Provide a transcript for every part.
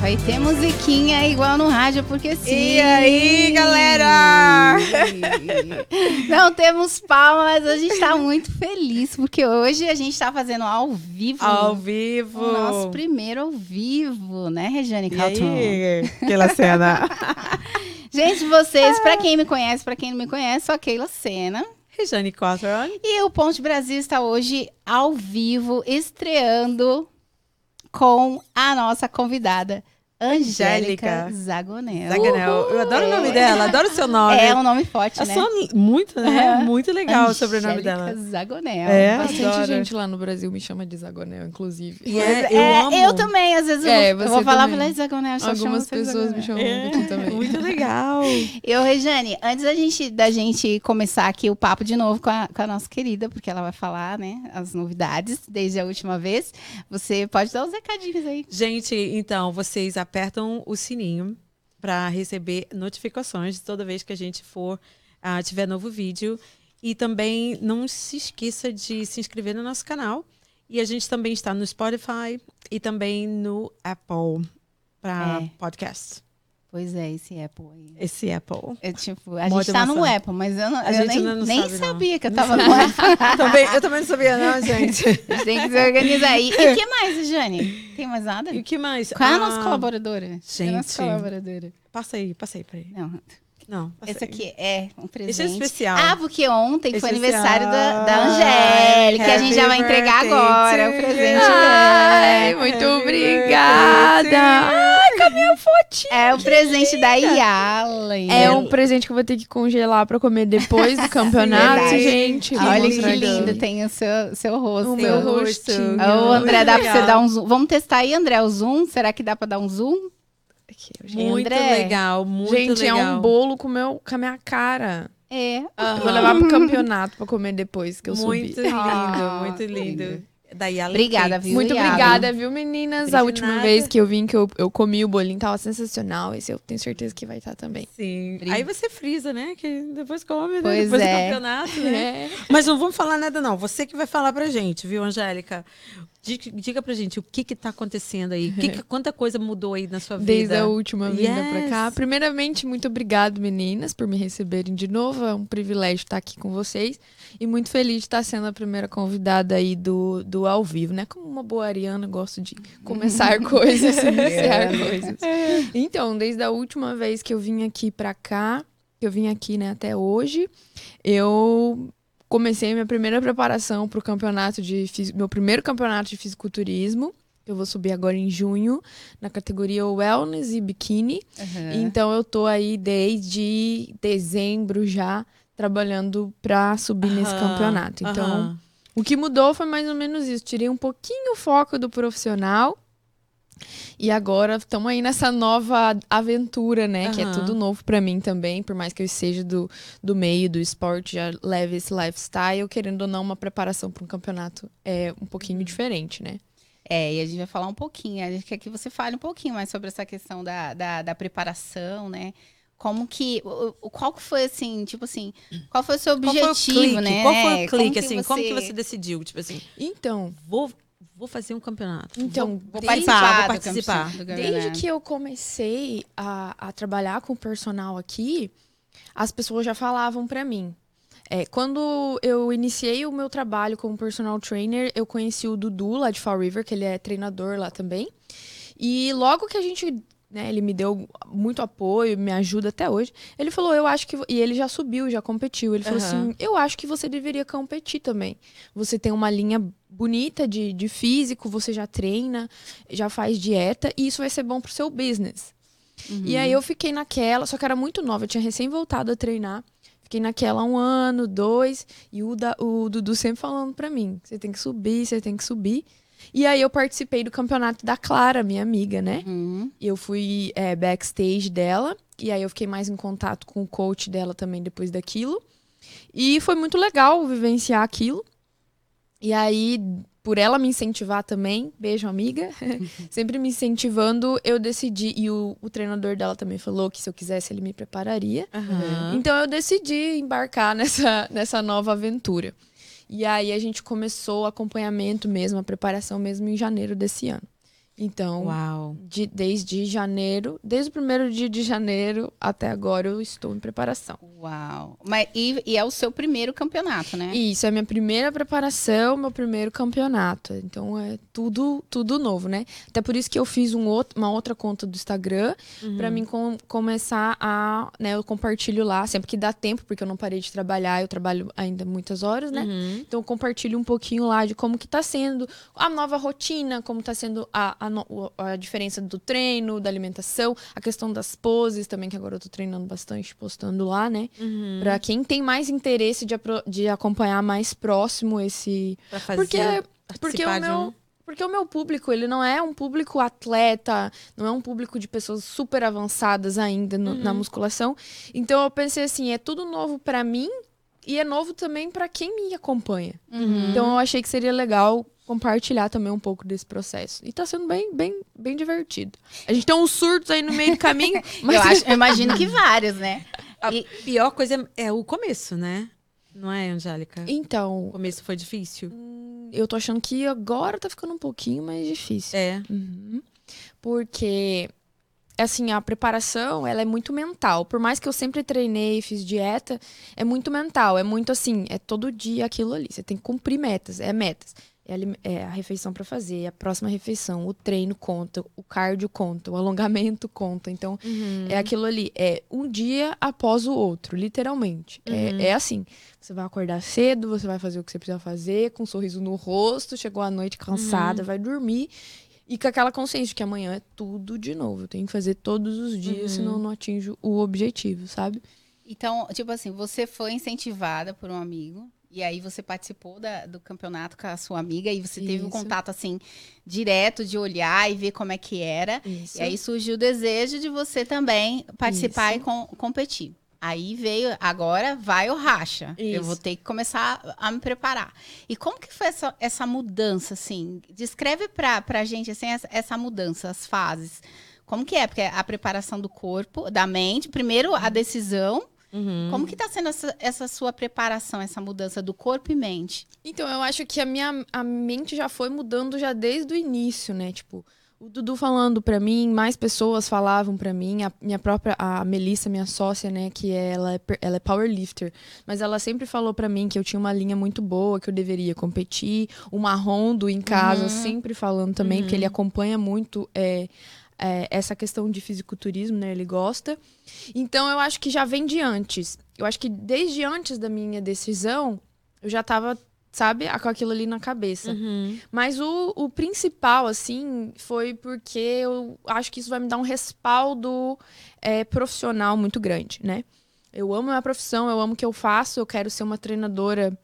Vai ter musiquinha igual no rádio, porque sim. E aí, galera? Não temos palmas, a gente tá muito feliz, porque hoje a gente tá fazendo ao vivo. Ao vivo. O nosso primeiro ao vivo, né, Regiane E Calton? aí, Keila Sena. Gente, vocês, pra quem me conhece, pra quem não me conhece, sou a Keila Sena. Rejane Cotton. E o Ponte Brasil está hoje ao vivo, estreando com a nossa convidada, Angélica Angélica Zagonel. Zaganel. Eu adoro o nome dela, adoro o seu nome. É um nome forte, É né? só muito, né? Muito legal o sobrenome Angélica dela. Zagonel. É? Bastante Adoro. gente lá no Brasil me chama de Zagonel, inclusive. E é, Pois eu é, amo. eu também, às vezes eu É, vou, eu vou falar também. pra Zagonel, eu só chamo Algumas pessoas me Zagonel. chamam daqui também. É, muito legal. Eu, Rejane, antes da gente, da gente começar aqui o papo de novo com a, com a nossa querida, porque ela vai falar, né, as novidades desde a última vez, você pode dar os recadinhos aí. Gente, então, vocês apertam o sininho para receber notificações toda vez que a gente for ah, tiver novo vídeo. E também não se esqueça de se inscrever no nosso canal. E a gente também está no Spotify e também no Apple para É. podcast. Pois é, esse Apple aí. Esse Apple. É, tipo, a gente tá no. Apple, mas eu, não, A eu gente nem, não nem sabe, não. sabia que eu tava no Apple. também, eu também não sabia, não, gente. A gente tem que se organizar aí. E o que mais, Jane? Tem mais nada? E o que mais? Qual é a Ah, nossa colaboradora? Qual é a nossa gente. colaboradora? Passa aí, passa aí, peraí. Não, Não, esse aqui é um presente. Esse é especial. Ah, porque ontem foi Especial. aniversário da, da Angélica, que a gente já vai entregar birthday agora. O presente you. Ai, dela. muito Happy obrigada! birthday. Ai, com a minha fotinha! É o presente da Yalen. É um presente que eu vou ter que congelar pra comer depois do campeonato, gente. Ah, Olha que lindo, tem o seu, seu rosto. O meu rosto. Ô, André, dá pra você dar um zoom? Vamos testar aí, André, o zoom? Será que dá pra dar um zoom? Aqui, gente. Muito André. legal, muito Gente, legal. é um bolo com, meu, com a minha cara. É. Aham. Vou levar pro campeonato pra comer depois que eu Muito subi. lindo, Ah, muito lindo. lindo. Da Yalen Obrigada, viu? Muito obrigada, viu, meninas? A última nada. vez que eu vim, que eu, eu comi o bolinho, tava sensacional. Esse eu tenho certeza que vai estar também. Sim. Obrigada. Aí você frisa, né? Que depois come, né? Pois depois é. do campeonato, né? É. Mas não vamos falar nada, não. Você que vai falar pra gente, viu, Angélica? Diga, diga pra gente o que que tá acontecendo aí. Que que- quanta coisa mudou aí na sua vida? Desde a última vinda pra Yes. cá. Primeiramente, muito obrigado, meninas, por me receberem de novo. É um privilégio estar aqui com vocês. E muito feliz de estar sendo a primeira convidada aí do, do ao vivo, né? Como uma boa ariana, gosto de começar coisas, iniciar coisas. Então, desde a última vez que eu vim aqui pra cá, que eu vim aqui, né, até hoje, eu comecei minha primeira preparação pro campeonato de meu primeiro campeonato de fisiculturismo. Eu vou subir agora em junho na categoria Wellness e Bikini. Uhum. Então eu tô aí desde dezembro já trabalhando pra subir nesse Aham, campeonato. Então, aham. o que mudou foi mais ou menos isso. Tirei um pouquinho o foco do profissional. E agora estamos aí nessa nova aventura, né? Que é tudo novo pra mim também. Por mais que eu seja do, do meio do esporte, já leve esse lifestyle, querendo ou não, uma preparação para um campeonato é um pouquinho diferente, né? É, e a gente vai falar um pouquinho. A gente quer que você fale um pouquinho mais sobre essa questão da, da, da preparação, né? Como que. Qual que foi, assim, tipo assim, qual foi o seu Qual foi o objetivo, clique? né? Qual foi o como clique, que assim? Como que você decidiu? Tipo assim, Então, vou, vou fazer um campeonato. então Vou desde- participar, vou do participar. Desde que eu comecei a, a trabalhar com personal aqui, as pessoas já falavam pra mim. É, quando eu iniciei o meu trabalho como personal trainer, eu conheci o Dudu lá de Fall River, que ele é treinador lá também. E logo que a gente, né, ele me deu muito apoio, me ajuda até hoje. Ele falou, eu acho que. E ele já subiu, já competiu. Ele falou assim: eu acho que você deveria competir também. Você tem uma linha bonita de, de físico, você já treina, já faz dieta, e isso vai ser bom pro seu business. E aí eu fiquei naquela, só que era muito nova, eu tinha recém voltado a treinar. Fiquei naquela um ano, dois, e o, da, o Dudu sempre falando pra mim: você tem que subir, você tem que subir. E aí eu participei do campeonato da Clara, minha amiga, né? Uhum. Eu fui é, backstage dela. E aí eu fiquei mais em contato com o coach dela também depois daquilo. E foi muito legal vivenciar aquilo. E aí, por ela me incentivar também, beijo, amiga, sempre me incentivando, eu decidi. E o, o treinador dela também falou que se eu quisesse, ele me prepararia. Aham. Então eu decidi embarcar nessa, nessa nova aventura. E aí a gente começou o acompanhamento mesmo, a preparação mesmo em janeiro desse ano. Então, Uau. de- desde janeiro, desde o primeiro dia de janeiro até agora eu estou em preparação. Uau. Mas, e, e é o seu primeiro campeonato, né? Isso é a minha primeira preparação, meu primeiro campeonato. Então é tudo tudo novo, né? Até por isso que eu fiz um outro, uma outra conta do Instagram pra mim com- começar a, né, eu compartilho lá sempre que dá tempo, porque eu não parei de trabalhar, eu trabalho ainda muitas horas, né? Uhum. Então eu compartilho um pouquinho lá de como que tá sendo a nova rotina, como tá sendo a, a, no- o- a diferença do treino, da alimentação, a questão das poses também, que agora eu tô treinando bastante, postando lá, né? Uhum. Pra quem tem mais interesse de, de acompanhar mais próximo esse. Pra fazer, Porque, porque o meu. um- Porque o meu público, ele não é um público atleta, não é um público de pessoas super avançadas ainda no- na musculação. Então eu pensei assim, é tudo novo pra mim e é novo também pra quem me acompanha. Uhum. Então eu achei que seria legal compartilhar também um pouco desse processo. E tá sendo bem, bem, bem divertido. A gente tem uns surtos aí no meio do caminho, mas Eu, acho, eu imagino que vários, né? A E- pior coisa é, é o começo, né? Não é, Angélica? O então, começo foi difícil. eu tô achando que agora tá ficando um pouquinho mais difícil. É. Uhum. Porque, assim, a preparação, ela é muito mental. Por mais que eu sempre treinei, fiz dieta, é muito mental. É muito assim, é todo dia aquilo ali. Você tem que cumprir metas, é metas. É a, é a refeição pra fazer, a próxima refeição, o treino conta, o cardio conta, o alongamento conta. Então, é aquilo ali, é um dia após o outro, literalmente. É, é assim. Você vai acordar cedo, você vai fazer o que você precisa fazer, com um sorriso no rosto, chegou à noite cansada, vai dormir. E com aquela consciência de que amanhã é tudo de novo. Eu tenho que fazer todos os dias, senão eu não atinjo o objetivo, sabe? Então, tipo assim, você foi incentivada por um amigo. E aí você participou da- do campeonato com a sua amiga e você teve um Isso. contato assim direto de olhar e ver como é que era. Isso. E aí surgiu o desejo de você também participar Isso. e com- competir. Aí veio, agora vai o racha. Eu Isso. vou ter que começar a me preparar. E como que foi essa, essa mudança, assim? Descreve pra, pra gente, assim, essa, essa mudança, as fases. Como que é? Porque a preparação do corpo, da mente, primeiro a decisão. Uhum. Como que tá sendo essa, essa sua preparação, essa mudança do corpo e mente? Então, eu acho que a minha a mente já foi mudando já desde o início, né? Tipo, o Dudu falando pra mim, mais pessoas falavam pra mim, a minha própria, a Melissa, minha sócia, né, que ela é, ela é powerlifter, mas ela sempre falou pra mim que eu tinha uma linha muito boa, que eu deveria competir, o Marrondo em casa, Uhum. sempre falando também, porque ele acompanha muito é, é, essa questão de fisiculturismo, né, ele gosta. Então, eu acho que já vem de antes. Eu acho que desde antes da minha decisão, eu já tava, sabe, com aquilo ali na cabeça. Uhum. Mas o, o principal, assim, foi porque eu acho que isso vai me dar um respaldo é, profissional muito grande, né? Eu amo a minha profissão, eu amo o que eu faço, eu quero ser uma treinadora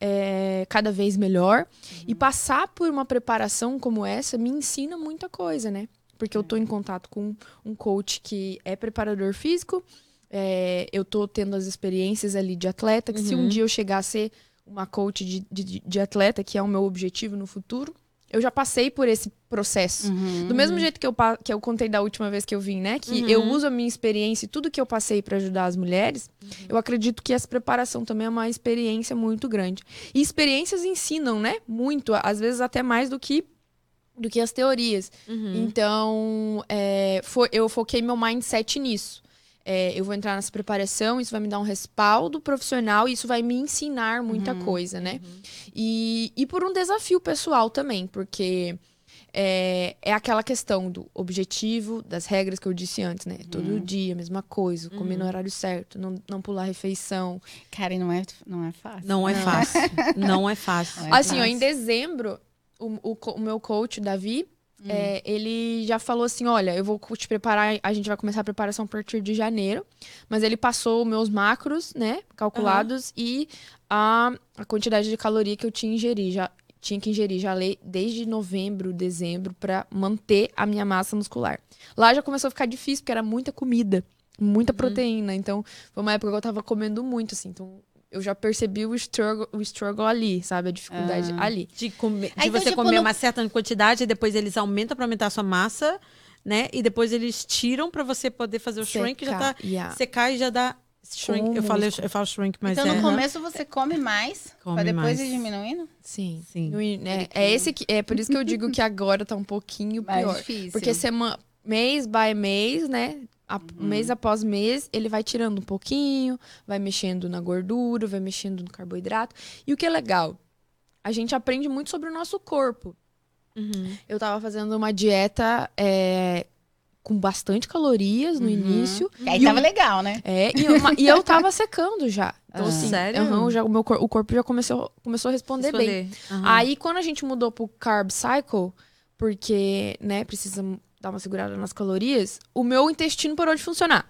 é, cada vez melhor. E passar por uma preparação como essa me ensina muita coisa, né? Porque eu tô em contato com um coach que é preparador físico, é, eu tô tendo as experiências ali de atleta, que se um Uhum. dia eu chegar a ser uma coach de, de, de atleta, que é o meu objetivo no futuro, eu já passei por esse processo. Do mesmo jeito que eu, que eu contei da última vez que eu vim, né? Que Uhum. eu uso a minha experiência e tudo que eu passei para ajudar as mulheres, eu acredito que essa preparação também é uma experiência muito grande. E experiências ensinam, né? Muito, às vezes até mais do que do que as teorias. Uhum. Então, é, foi- eu foquei meu mindset nisso. É, eu vou entrar nessa preparação, isso vai me dar um respaldo profissional e isso vai me ensinar muita coisa, né? E, e por um desafio pessoal também, porque é, é aquela questão do objetivo, das regras que eu disse antes, né? Todo dia, a mesma coisa, comer no horário certo, não, não pular refeição. Cara, e não é, não é fácil. Não é fácil. Não é fácil. É assim, ó, em dezembro, o, o meu coach, o Davi, é, ele já falou assim: olha, eu vou te preparar, a gente vai começar a preparação a partir de janeiro. Mas ele passou meus macros, né, calculados, e a, a quantidade de caloria que eu tinha ingerir. Já, tinha que ingerir já lei desde novembro, dezembro, pra manter a minha massa muscular. Lá já começou a ficar difícil, porque era muita comida, muita proteína. Então, foi uma época que eu tava comendo muito, assim. Então, eu já percebi o struggle, o struggle ali, sabe? A dificuldade ali. De, comer- de Ah, então, você tipo, comer não- uma certa quantidade e depois eles aumentam pra aumentar a sua massa, né? E depois eles tiram pra você poder fazer o shrink, já tá Secar, yeah. secar e já dá Shrink, eu, falo, músculo. eu falo shrink, mas então, é. no começo você come mais, Come pra depois mais. ir diminuindo? Sim. Sim. No in- é, é esse que é por isso que eu digo que agora tá um pouquinho Mais pior. difícil. Porque semana, mês by mês, né? A- Uhum. Mês após mês, ele vai tirando um pouquinho, vai mexendo na gordura, vai mexendo no carboidrato. E o que é legal, a gente aprende muito sobre o nosso corpo. Uhum. Eu tava fazendo uma dieta é, com bastante calorias no Uhum. início. Que aí E tava o- legal, né? É, e, uma- e eu tava secando já. Então, Ah. assim, Sério? aham, já, o, meu, o corpo já começou, começou a responder bem. Responder. Aham. Aí, quando a gente mudou pro carb cycle, porque, né, precisa dar uma segurada nas calorias, o meu intestino parou de funcionar.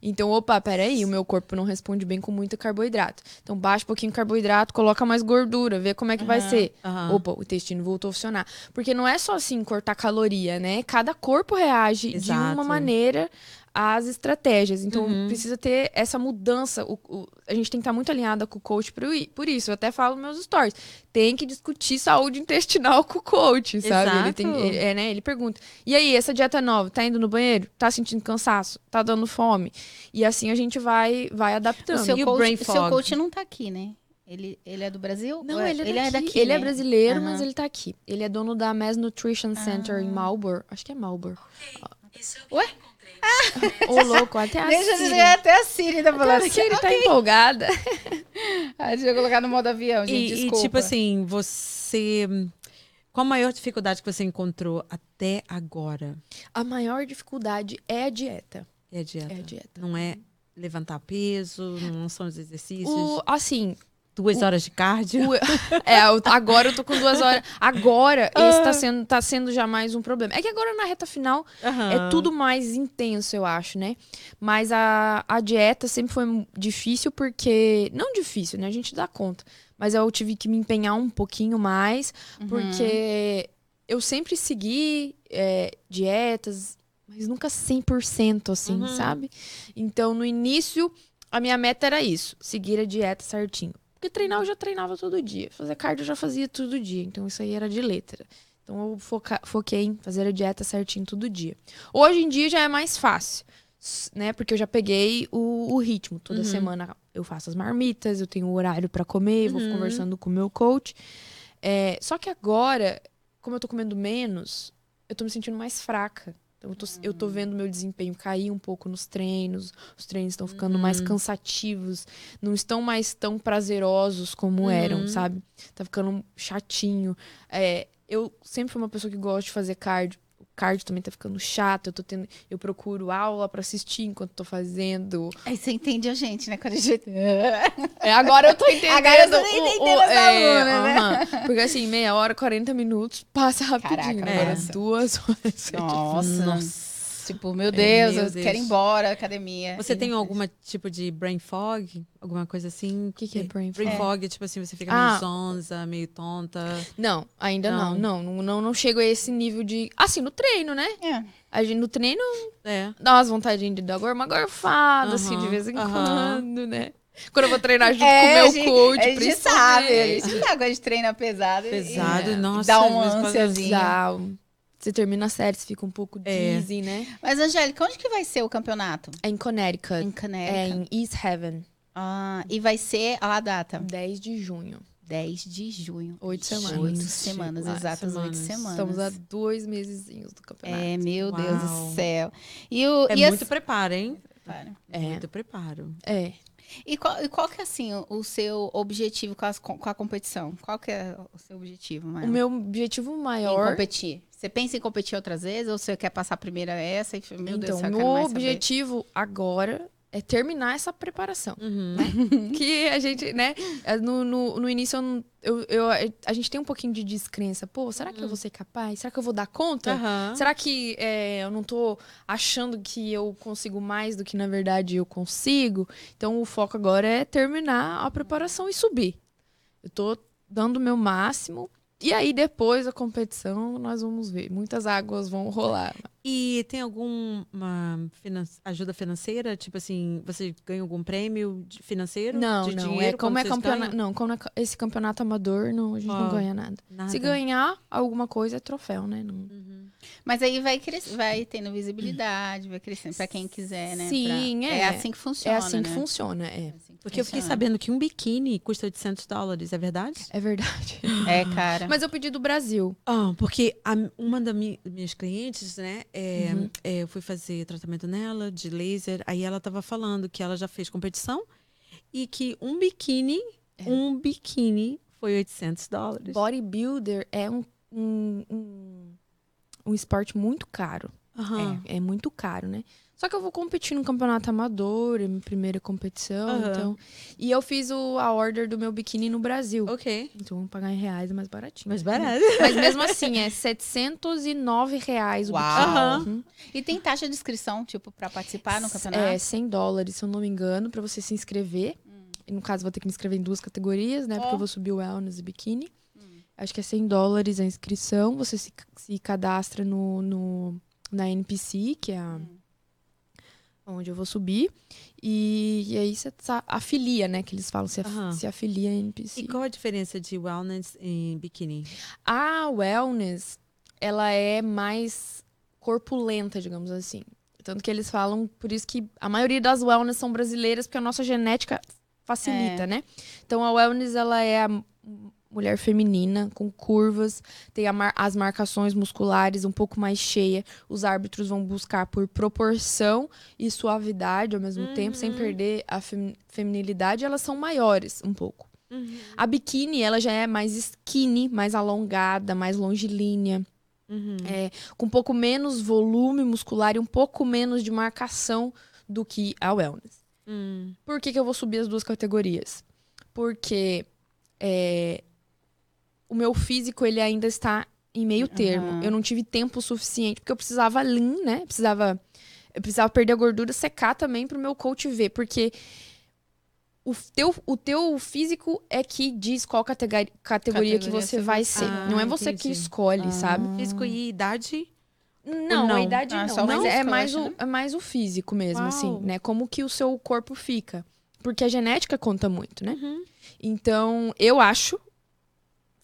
Então, opa, peraí, o meu corpo não responde bem com muito carboidrato. Então, baixa um pouquinho o carboidrato, coloca mais gordura, vê como é que vai Aham. ser. Aham. Opa, o intestino voltou a funcionar. Porque não é só assim cortar caloria, né? Cada corpo reage de uma Exato. maneira às estratégias. Então, Uhum. precisa ter essa mudança. O- o- a gente tem que estar muito alinhada com o coach por, por isso. Eu até falo nos meus stories. Tem que discutir saúde intestinal com o coach, sabe? Ele, tem, Exato. ele- é, né? ele pergunta: e aí, essa dieta nova, tá indo no banheiro? Tá sentindo cansaço? Tá dando fome? E assim a gente vai, vai O adaptando. seu, E o coach, o seu coach não tá aqui, né? Ele, ele é do Brasil? Não, é- ele é, ele daqui. é daqui. Ele é né? brasileiro, Aham. mas ele tá aqui. Ele é dono da Mass Nutrition Center em Ah. Marlboro. Acho que é Marlboro. Ué? Ô, louco, até a Deixa eu Siri. dizer, até a Siri tá falando Até a assim. Siri tá empolgada. Ah, deixa eu colocar no modo avião, gente, E, e, desculpa. tipo assim, você. Qual a maior dificuldade que você encontrou até agora? A maior dificuldade é a dieta. É a dieta. É a dieta. Não é levantar peso, não são os exercícios. O, assim, Duas horas de cardio. o- é, eu- agora eu tô com duas horas. Agora, esse tá sendo, tá sendo já mais um problema. É que agora na reta final é tudo mais intenso, eu acho, né? Mas a, a dieta sempre foi difícil porque. Não difícil, né? A gente dá conta. Mas eu tive que me empenhar um pouquinho mais, Uhum. porque eu sempre segui é, dietas, mas nunca 100% assim, Uhum. sabe? Então, no início, a minha meta era isso: seguir a dieta certinho. Porque treinar eu já treinava todo dia, fazer cardio eu já fazia todo dia, então isso aí era de letra. Então eu foca- foquei em fazer a dieta certinho todo dia. Hoje em dia já é mais fácil, né? Porque eu já peguei o, o ritmo. Toda Uhum. semana eu faço as marmitas, eu tenho o horário pra comer, vou Uhum. conversando com o meu coach. É, só que agora, como eu tô comendo menos, eu tô me sentindo mais fraca. Então, eu tô, eu tô vendo meu desempenho cair um pouco nos treinos, os treinos estão ficando mais Uhum. cansativos, não estão mais tão prazerosos como eram, Uhum. sabe? Tá ficando chatinho. É, eu sempre fui uma pessoa que gosta de fazer cardio. O cardio também tá ficando chato. Eu tô tendo, eu procuro aula pra assistir enquanto tô fazendo. Aí você entende a gente, né? Quando a gente... É, agora eu tô entendendo. Agora eu tô o- entendendo o- essa é, aluna, né? aham. Porque assim, meia hora, 40 minutos, passa rapidinho. Caraca, Agora nossa. duas horas. Nossa. Nossa. Tipo, meu Deus, meu eu Deus. quero ir embora da academia. Você tem não algum tipo de brain fog? Alguma coisa assim? O que, que é brain fog? Brain fog, tipo assim, você fica Ah. meio zonza, meio tonta. Não, ainda não. Não. Não, não, não, chego a esse nível de. Assim, no treino, né? É. A gente no treino É. dá umas vontadinhas de dar uma gorfada, assim, de vez em quando, né? Quando eu vou treinar junto É, com o meu gente- coach, a gente principalmente. sabe, a gente sabe a gente treina pesado. Pesado, e nossa, Dá uma quando- ânsiazinha. Você termina a série, você fica um pouco É. dizzy, né? Mas, Angélica, onde que vai ser o campeonato? É em Connecticut. Em É Connecticut. em East Heaven, Ah, e vai ser a data? 10 de junho. 10 de junho. Oito semanas. Oito semanas, exatas oito semanas. Estamos a dois mesezinhos do campeonato. É, meu Deus Uau. do céu. E, o, É e muito as- preparo, hein? Para. É. Muito preparo. É. E qual, e qual que é, assim, o, seu objetivo com, as- com a competição? Qual que é o seu objetivo, Mael? O meu objetivo Em maior. competir. Você pensa em competir outras vezes? Ou você quer passar primeiro essa? E, meu Deus então, eu meu quero mais saber. objetivo agora é terminar essa preparação. Uhum. que a gente, né? No, no, no início, eu, eu, a gente tem um pouquinho de descrença. Pô, será que eu vou ser capaz? Será que eu vou dar conta? Aham. Será que é, eu não tô achando que eu consigo mais do que na verdade eu consigo? Então o foco agora é terminar a preparação e subir. Eu tô dando o meu máximo. E aí, depois da competição, nós vamos ver. Muitas águas vão rolar. E tem alguma finan- ajuda financeira? Tipo assim, você ganha algum prêmio financeiro? Não, de não. dinheiro é como é campeonato. Não, como é esse campeonato amador, não, a gente Ó, não ganha nada. Nada. Se ganhar alguma coisa, é troféu, né? Não- Uhum. Mas aí vai cres... vai tendo visibilidade, vai crescendo pra quem quiser, né? Sim, Pra- é. É assim que funciona, É assim que né? funciona, é. É assim que Porque eu fiquei sabendo que um biquíni custa 800 dólares, é verdade? É verdade. É, cara. Mas eu pedi do Brasil. Ah, porque a- uma das mi- minhas clientes, né, é, Uhum. é, eu fui fazer tratamento nela de laser, aí ela tava falando que ela já fez competição e que um biquíni, É. um biquíni foi 800 dólares. Bodybuilder é um, um, um, um esporte muito caro. Aham. É, é muito caro, né? Só que eu vou competir no campeonato amador, é minha primeira competição, Aham. então... E eu fiz o, a order do meu biquíni no Brasil. Ok. Então, vamos pagar em reais, é mais baratinho. Mas barato. Mas mesmo assim, é 709 reais o Uau. biquíni. Aham. Uhum. E tem taxa de inscrição, tipo, pra participar no É, campeonato? 100 dólares, se eu não me engano, pra você se inscrever. E no caso, vou ter que me inscrever em duas categorias, né? Porque Ó. eu vou subir o wellness e biquíni. Acho que é 100 dólares a inscrição. Você se, se cadastra no, no, na NPC, que é a, onde eu vou subir. E, e aí você afilia, né? Que eles falam, se, af- Aham. se afilia a NPC. E qual a diferença de wellness em biquíni? A wellness, ela é mais corpulenta, digamos assim. Tanto que eles falam, por isso que a maioria das wellness são brasileiras, porque a nossa genética facilita, É. né? Então a wellness, ela é a mulher feminina, com curvas, tem mar- as marcações musculares um pouco mais cheia. Os árbitros vão buscar por proporção e suavidade ao mesmo tempo, sem Uhum. perder a fem- feminilidade. Elas são maiores um pouco. A biquíni, ela já é mais skinny, mais alongada, mais longilínea, Uhum. é, com um pouco menos volume muscular e um pouco menos de marcação do que a wellness. Hum. Por que, que eu vou subir as duas categorias? Porque é, o meu físico, ele ainda está em meio termo. Aham. Eu não tive tempo suficiente, porque eu precisava lean, né? Precisava, eu precisava perder a gordura, secar também pro meu coach ver, porque o teu, o teu físico é que diz qual categoria, categoria que você você vai ser. Ah, não é você que entendi. escolhe, sabe? Físico e idade? Não, não? a idade Ah, não, só o mas físico, é mais, acho, o, né? é mais o físico mesmo, Uau. assim, né? Como que o seu corpo fica. Porque a genética conta muito, né? Então, eu acho,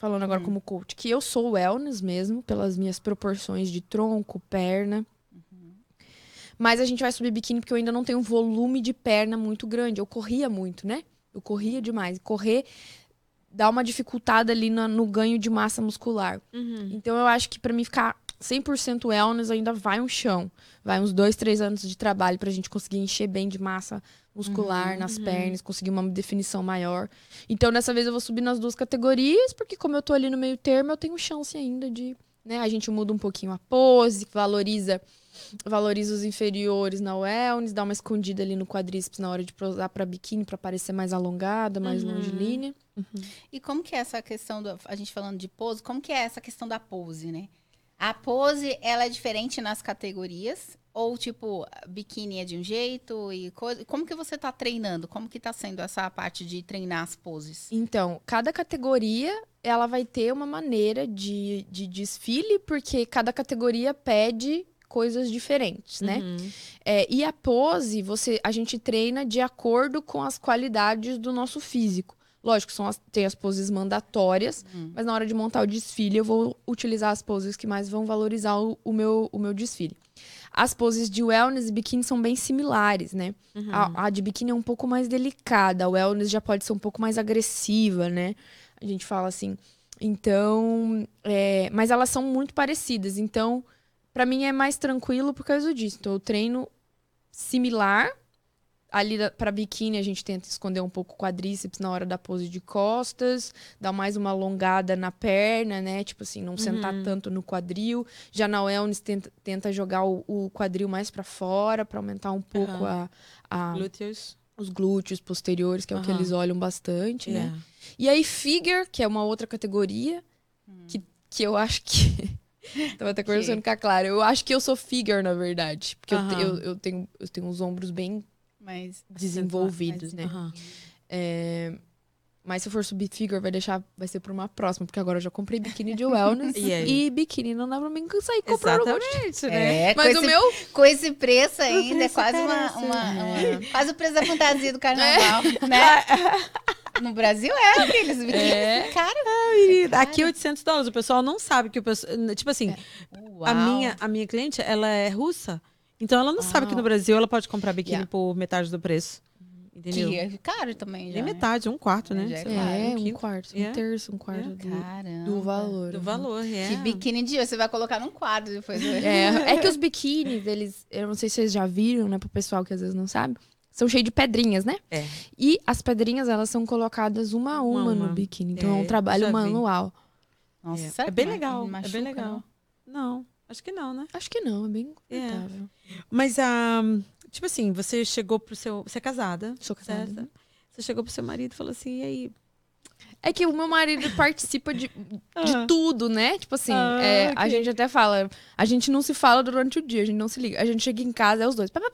falando agora Uhum. como coach, que eu sou wellness mesmo, pelas minhas proporções de tronco, perna. Mas a gente vai subir biquíni porque eu ainda não tenho um volume de perna muito grande. Eu corria muito, né? Eu corria demais. Correr dá uma dificultada ali na- no ganho de massa muscular. Uhum. Então eu acho que pra mim ficar 100% wellness ainda vai um chão. Vai uns dois, três anos de trabalho pra gente conseguir encher bem de massa muscular nas pernas, conseguir uma definição maior. Então dessa vez eu vou subir nas duas categorias, porque como eu tô ali no meio termo, eu tenho chance ainda de, né, a gente muda um pouquinho a pose, valoriza valoriza os inferiores na wellness, dá uma escondida ali no quadríceps na hora de usar pra biquíni pra parecer mais alongada, mais Uhum. longilínea. E como que é essa questão, do, a gente falando de pose, como que é essa questão da pose, né? A pose, ela é diferente nas categorias? Ou, tipo, biquíni é de um jeito e coisa... Como que você tá treinando? Como que tá sendo essa parte de treinar as poses? Então, cada categoria ela vai ter uma maneira de, de desfile, porque cada categoria pede coisas diferentes, né? Uhum. É, e a pose, você, a gente treina de acordo com as qualidades do nosso físico. Lógico, são as, tem as poses mandatórias, Hum. mas na hora de montar o desfile, eu vou utilizar as poses que mais vão valorizar o, o meu, o meu desfile. As poses de wellness e biquíni são bem similares, né? Uhum. A, a de biquíni é um pouco mais delicada, a wellness já pode ser um pouco mais agressiva, né? A gente fala assim. Então, é, mas elas são muito parecidas. Então, pra mim é mais tranquilo por causa disso. Então, eu treino similar. Ali pra biquíni a gente tenta esconder um pouco o quadríceps na hora da pose de costas, dar mais uma alongada na perna, né? Tipo assim, não sentar tanto no quadril. Já na wellness tenta, tenta jogar o, o quadril mais pra fora pra aumentar um pouco Aham. a, a- Glúteos. os glúteos posteriores, que é o que eles olham bastante, né? Yeah. E aí, figure, que é uma outra categoria, que, que eu acho que. Tava até conversando com a Clara. Eu acho que eu sou figure, na verdade. Porque eu, te- Aham. eu, eu tenho, eu tenho os ombros bem Mas... desenvolvidos, né? Aham. É, Mas se for subir figure, vai deixar. Vai ser pra uma próxima, porque agora eu já comprei biquíni de wellness. E e biquíni não dá pra mim sair comprando um né? É, com Mas o esse, meu. com esse preço ainda, é preço quase uma, uma- uma- Quase o preço da fantasia do carnaval, né? no Brasil é aqueles biquíni. É. Cara, E Aqui 800 dólares. O pessoal não sabe que o pessoal. Tipo assim, a uau. minha, a minha cliente, ela é russa. Então ela não sabe que no. Brasil ela pode comprar biquíni Yeah. por metade do preço. Entendeu? Que é caro também, já. Nem né? metade, um quarto, né? É lá, É, um quinto quarto, É. um terço, um quarto É. do, Caramba. do valor. Do uhum. valor, é. Que biquíni de você vai colocar num quadro depois. É, é que os biquínis, eles, eu não sei se vocês já viram, né, pro pessoal que às vezes não sabe, são cheios de pedrinhas, né? É. E as pedrinhas, elas são colocadas uma a uma, Uma no biquíni. Então é, É, um trabalho manual. Nossa, É. será É que bem legal, machuca, é bem legal. não? Não, acho que não, né? Acho que não, é bem É. confortável. Mas, ah, tipo assim, você chegou pro seu. Você é casada, Sou casada. certo? Você chegou pro seu marido e falou assim, e aí? É que o meu marido participa de, de Ah. tudo, né? Tipo assim, Ah, é, a ok. gente até fala, a gente não se fala durante o dia, a gente não se liga. A gente chega em casa, é os dois. Pá, pá,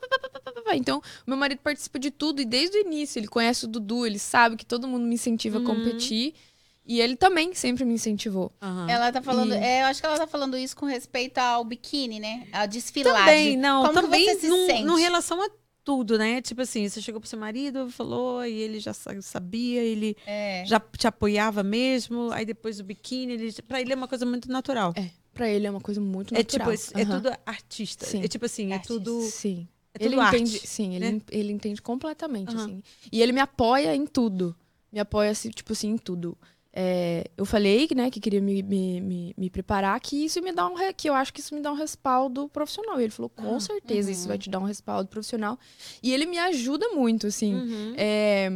pá. Então, o meu marido participa de tudo e desde o início ele conhece o Dudu, ele sabe que todo mundo me incentiva Uhum. a competir. E ele também sempre me incentivou. Aham. Ela tá falando, E- é, eu acho que ela tá falando isso com respeito ao biquíni, né? A desfilagem. Também, não, Como que também você se num, sente? num relação a tudo, né? Tipo assim, você chegou pro seu marido, falou, e ele já sa- sabia, ele É. já te apoiava mesmo, aí depois o biquíni, ele, pra ele é uma coisa muito natural. É, pra ele é uma coisa muito É, natural. tipo, é Aham. tudo artista. Sim. É tipo assim, é tudo, Sim. é tudo ele arte. entende, sim, ele, né? ele entende completamente, Aham. assim. E ele me apoia em tudo. Me apoia, assim, tipo assim, em tudo. É, eu falei, né, que queria me, me, me, me preparar, que isso me dá um re- que eu acho que isso me dá um respaldo profissional. E ele falou, com Ah, certeza, isso uhum. vai te dar um respaldo profissional. E ele me ajuda muito, assim. Uhum. É,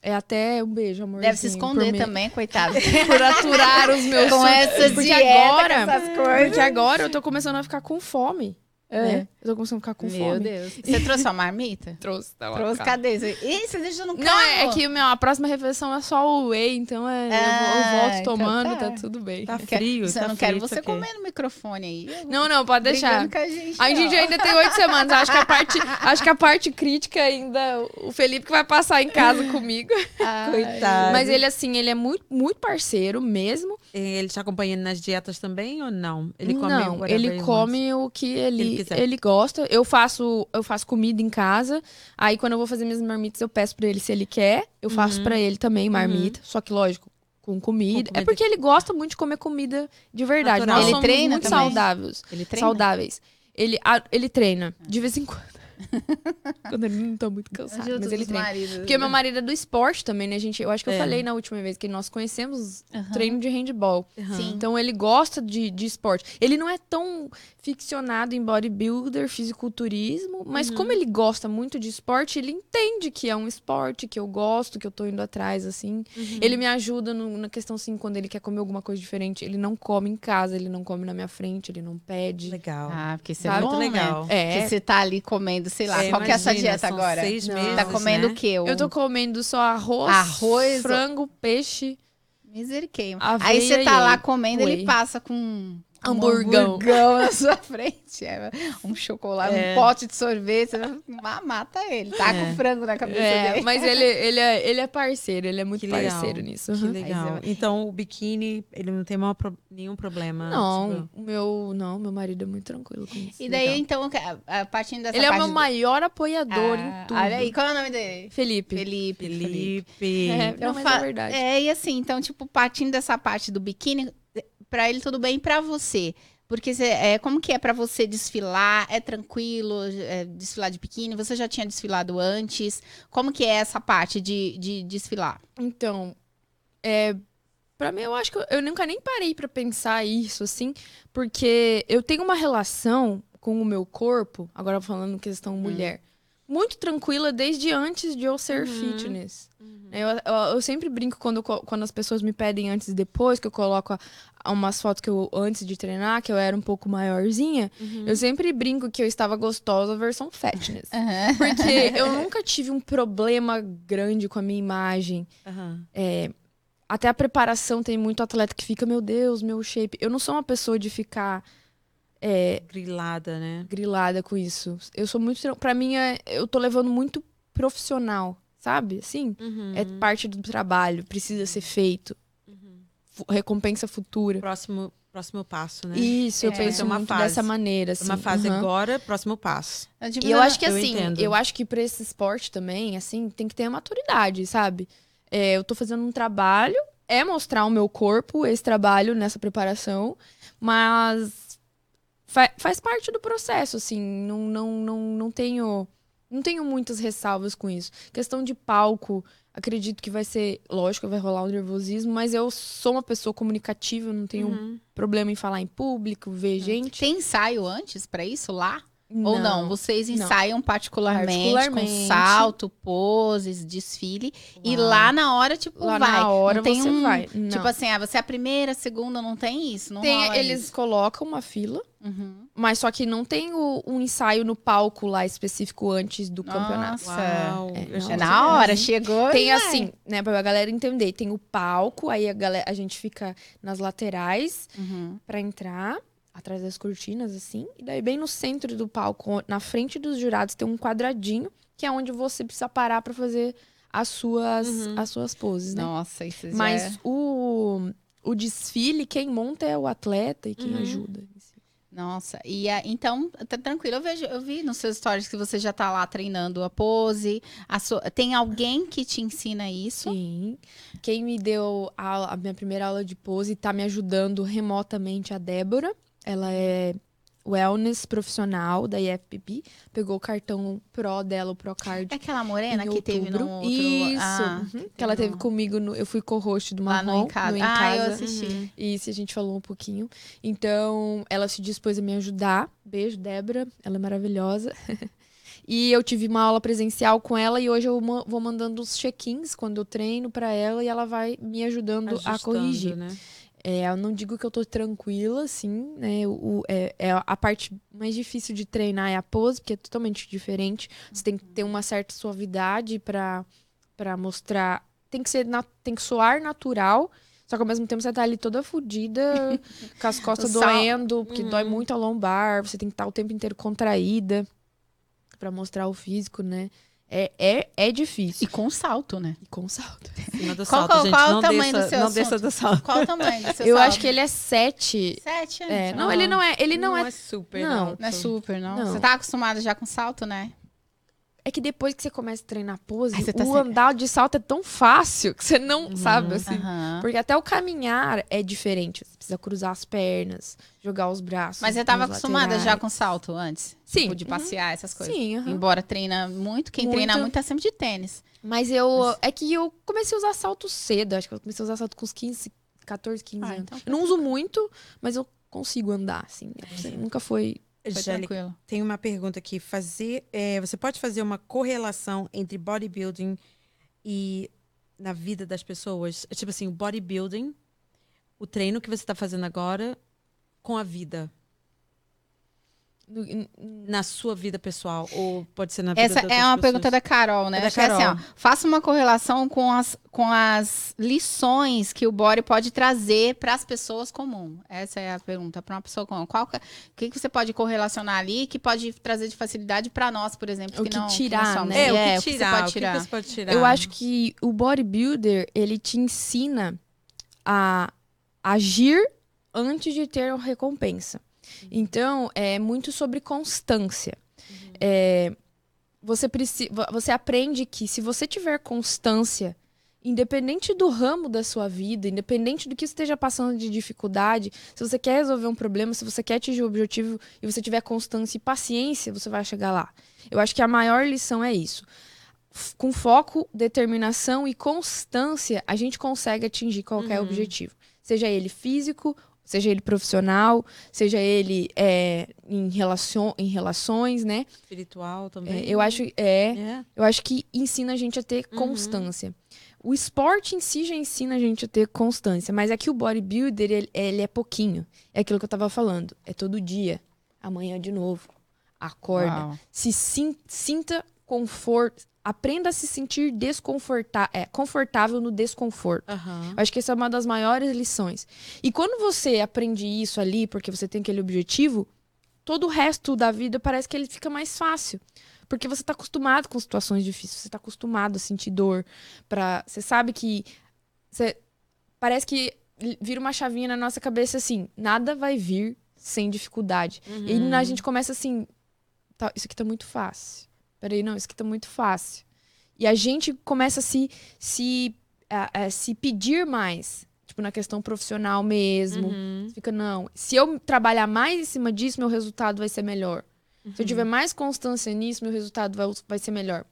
é até um beijo, amor. Deve se esconder também, coitado. Por aturar os meus com sonhos. essa Porque dieta, agora- com essas coisas. Porque agora eu tô começando a ficar com fome. É. né? Eu tô começando a ficar com Meu fome. Deus. Você trouxe sua marmita? Trouxe, tá lá. Trouxe, cara. cadê? Você- Ih, você deixou no carro? Não, é, é que meu, a próxima refeição é só o whey, então é, eu Ah, volto então tomando, tá. tá. tudo bem. Tá quero- frio, Você tá não quero frio, você tá ok. comer no microfone aí. Não, não, pode deixar. com a gente. A gente ainda tem oito semanas. Acho que a parte, acho que a parte crítica ainda. O Felipe que vai passar em casa comigo. Ai. Coitado. Mas ele, assim, ele é muito, muito parceiro mesmo. Ele te acompanha nas dietas também ou não? Ele come não, ele come o que ele, Ele ele, quiser. gosta. Eu faço, eu faço comida em casa. Aí quando eu vou fazer minhas marmitas, eu peço pra ele se ele quer. Eu faço Uhum. pra ele também marmita. Só que, lógico, com comida. comida. É porque ele gosta muito de comer comida de verdade. Natural. Nós Ele somos treina muito também? saudáveis. Ele treina? Saudáveis. Ele, a- ele treina, de vez em quando. quando ele não tá muito cansado, Ajuda mas ele treina. maridos. Porque meu marido é do esporte também, né, gente? Eu acho que eu É. falei na última vez que nós conhecemos Aham. treino de handball. Sim. Então ele gosta de, de esporte. Ele não é tão ficcionado em bodybuilder, fisiculturismo, mas Uhum. como ele gosta muito de esporte, ele entende que é um esporte, que eu gosto, que eu tô indo atrás, assim. Uhum. Ele me ajuda no- na questão, assim, quando ele quer comer alguma coisa diferente. Ele não come em casa, ele não come na minha frente, ele não pede. Legal. Ah, porque você é Sabe? muito legal. legal. É. Porque você tá ali comendo, sei lá, É, qual que é a sua imagina, dieta agora? Seis Não. meses, Tá comendo né? o quê? Eu tô comendo só arroz, Arroz, frango, peixe. Misericórdia. Aí você tá lá comendo, Whey. ele passa com um Hamburgão. hamburgão na sua frente. É, um chocolate, É. um pote de sorvete. Vai- mata ele. Tá É. com frango na cabeça É, dele. mas ele, ele, é, ele é parceiro, ele é muito Que legal. parceiro nisso. Que legal. Então o biquíni, ele não tem maior pro- nenhum problema. Não, tipo, o meu, não, meu marido é muito tranquilo com isso. E daí, Legal. então, a, a partindo dessa Ele é o meu do- maior apoiador Ah, em tudo. Olha aí, qual é o nome dele? Felipe. Felipe. Felipe. É, Então, não, mas fa- é verdade. É, e assim, então, tipo, partindo dessa parte do biquíni, pra ele tudo bem, pra você. Porque cê- é, como que é pra você desfilar? É tranquilo é, desfilar de biquíni? Você já tinha desfilado antes? Como que é essa parte de, de desfilar? Então, é, para mim, eu acho que eu, eu nunca nem parei pra pensar isso, assim, porque eu tenho uma relação com o meu corpo, agora falando questão mulher, muito tranquila desde antes de eu ser Uhum. fitness. Eu, eu, eu sempre brinco quando, quando as pessoas me pedem antes e depois, que eu coloco a- a umas fotos que eu, antes de treinar, que eu era um pouco maiorzinha, Uhum. eu sempre brinco que eu estava gostosa versão fatness. Aham. Porque eu nunca tive um problema grande com a minha imagem. É, até a preparação tem muito atleta que fica, meu Deus, meu shape. Eu não sou uma pessoa de ficar é, Grilada, né? grilada com isso. Eu sou muito. Pra mim, é, eu tô levando muito profissional, sabe? Assim, Uhum. é parte do trabalho, precisa ser feito. Fu- Recompensa futura. Próximo, próximo passo, né? Isso, eu É. penso É uma muito fase. dessa maneira. Assim. Uma fase Uhum. agora, próximo passo. E eu acho que Eu assim, entendo. eu acho que pra esse esporte também, assim, tem que ter a maturidade, sabe? É, eu tô fazendo um trabalho, é mostrar o meu corpo, esse trabalho nessa preparação, mas fa faz parte do processo, assim, não, não, não, não tenho. Não tenho muitas ressalvas com isso. Questão de palco, acredito que vai ser, lógico, vai rolar o nervosismo, mas eu sou uma pessoa comunicativa, não tenho Uhum. problema em falar em público, ver gente. Tem ensaio antes pra isso lá? Ou não? Vocês Não. ensaiam particularmente, Particularmente. com salto, poses, desfile. E Uau. lá na hora, tipo, Lá vai. na hora não tem você um, vai. Não. Tipo assim, ah, você é a primeira, a segunda, não tem isso? Não Tem- eles isso. colocam uma fila, Uhum. mas só que não tem o, um ensaio no palco lá específico antes do campeonato. Nossa. Uau. É, não. É que na hora, assim. chegou. Tem e vai. assim, né, pra galera entender. Tem o palco, aí a, galera, a gente fica nas laterais Uhum. pra entrar, atrás das cortinas, assim. E daí, bem no centro do palco, na frente dos jurados, tem um quadradinho, que é onde você precisa parar pra fazer as suas, Uhum. as suas poses, né? Nossa, isso já Mas é... o, o desfile, quem monta é o atleta e quem Uhum. ajuda. Nossa, e a- então, tá tranquilo. Eu, vejo, eu vi nos seus stories que você já tá lá treinando a pose. a sua- Tem alguém que te ensina isso? Sim. Quem me deu a, a minha primeira aula de pose e tá me ajudando remotamente a Débora. Ela é wellness profissional da IFPP. Pegou o cartão Pro dela, o Procard. É aquela morena que teve no outro... Isso. Ah, uhum, que ela teve no- comigo, no, eu fui co-host do lá Marrom, no Em Casa. no ah, eu assisti. Uhum. Isso, a gente falou um pouquinho. Então, ela se dispôs a me ajudar. Beijo, Débora. Ela é maravilhosa. e eu tive uma aula presencial com ela e hoje eu vou mandando os check-ins quando eu treino pra ela e ela vai me ajudando a Ajustando, corrigir. né? É, eu não digo que eu tô tranquila, assim, né? O, é, é a parte mais difícil de treinar é a pose, porque é totalmente diferente. Você tem que ter uma certa suavidade pra para mostrar. Tem que ser na- tem que soar natural. Só que ao mesmo tempo você tá ali toda fodida, com as costas sal- doendo, porque Uhum. dói muito a lombar, você tem que estar o tempo inteiro contraída pra mostrar o físico, né? É, é, é difícil. E com salto, né? E com salto. Qual- salto, qual- gente. qual é o não tamanho desça, do seu Não assunto? desça do salto. Qual o tamanho do seu Eu salto? acho que ele é sete. Sete anos. É, não, ele não é. Ele não, é. super. Não. Não é super, não. Não. Você tá acostumado já com salto, né? É que depois que você começa a treinar pose, tá o andar de salto é tão fácil que você não sabe, assim. Aham. Porque até o caminhar é diferente. Você precisa cruzar as pernas, jogar os braços. Mas você tava nos acostumada laterais. já com salto antes? Sim. Tipo, de passear, essas coisas? Sim, aham. Embora treina muito, quem Muito. treina muito tá sempre de tênis. Mas eu. Mas- É que eu comecei a usar salto cedo. Acho que eu comecei a usar salto com uns 15, 14, 15 Ah, anos. então Eu não uso muito, mas eu consigo andar, assim. Nunca foi. Foi tranquilo. tem uma pergunta aqui. Fazer, é, você pode fazer uma correlação entre bodybuilding e na vida das pessoas? É Tipo assim, o bodybuilding, o treino que você está fazendo agora com a vida, na sua vida pessoal ou pode ser na vida Essa é uma pessoas? pergunta da Carol, né? É da que é assim, Carol. ó, faça uma correlação com as, com as lições que o body pode trazer para as pessoas comuns. Essa é a pergunta para uma pessoa comum. Qual que, o que, que você pode correlacionar ali que pode trazer de facilidade para nós, por exemplo, O que, que não tirar, que não né? É, o É, que o que tirar, o que tirar. você pode tirar? Eu acho que o bodybuilder, ele te ensina a agir antes de ter a recompensa. Então, é muito sobre constância. É, você, preci- vo- você aprende que se você tiver constância, independente do ramo da sua vida, independente do que esteja passando de dificuldade, se você quer resolver um problema, se você quer atingir o objetivo e você tiver constância e paciência, você vai chegar lá. Eu acho que a maior lição é isso com foco, determinação e constância, a gente consegue atingir qualquer Uhum. objetivo. Seja ele físico, seja ele profissional, seja ele é, em, relacion, em relações, né? espiritual É, também. eu, acho, é, É. eu acho que ensina a gente a ter Uhum. constância. O esporte em si já ensina a gente a ter constância, mas aqui o bodybuilder, ele, ele é pouquinho. É aquilo que eu tava falando. É todo dia. Amanhã de novo. Acorda Uau. se sin- sinta conforto, aprenda a se sentir desconfortável, é, confortável no desconforto. Eu acho que essa é uma das maiores lições. E quando você aprende isso ali, porque você tem aquele objetivo, todo o resto da vida parece que ele fica mais fácil. Porque você tá acostumado com situações difíceis, você tá acostumado a sentir dor, para você sabe que você parece que vira uma chavinha na nossa cabeça assim, nada vai vir sem dificuldade. E aí a gente começa assim, tá, isso aqui tá muito fácil. Peraí, não, isso aqui tá muito fácil. E a gente começa a se, se a- a se pedir mais. Tipo, na questão profissional mesmo. Uhum. Fica, não, se eu trabalhar mais em cima disso, meu resultado vai ser melhor. Se eu tiver mais constância nisso, meu resultado vai, vai ser melhor.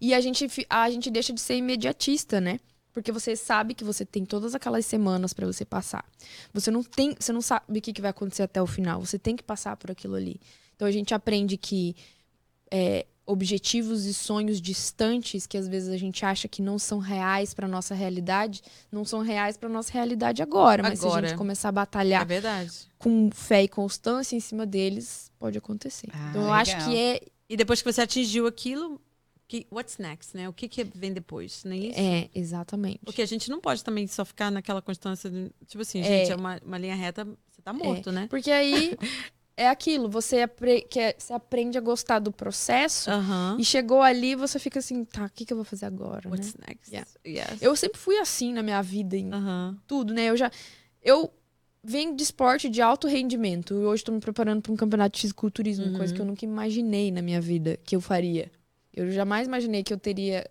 E a gente, a gente deixa de ser imediatista, né? Porque você sabe que você tem todas aquelas semanas pra você passar. Você não tem, você não sabe o que, que vai acontecer até o final. Você tem que passar por aquilo ali. Então a gente aprende que é, objetivos e sonhos distantes, que às vezes a gente acha que não são reais pra nossa realidade, não são reais pra nossa realidade agora. Mas se a Agora. gente começar a É batalhar verdade. com fé e constância em cima deles, pode acontecer. Ah, então eu acho legal. que é, E depois que você atingiu aquilo, que, what's next, né? O que, que vem depois, não é isso? é exatamente. Porque a gente não pode também só ficar naquela constância, de, tipo assim, É. gente, é uma, uma linha reta, você tá morto, né? Porque aí é aquilo, você, apre- que é- você aprende a gostar do processo Aham. e chegou ali você fica assim, tá, o que, que eu vou fazer agora? né? What's next? Yeah. Yes. Eu sempre fui assim na minha vida, em Aham. tudo, né? Eu já. Eu venho de esporte de alto rendimento. E hoje estou me preparando para um campeonato de fisiculturismo, Uhum. coisa que eu nunca imaginei na minha vida que eu faria. Eu jamais imaginei que eu teria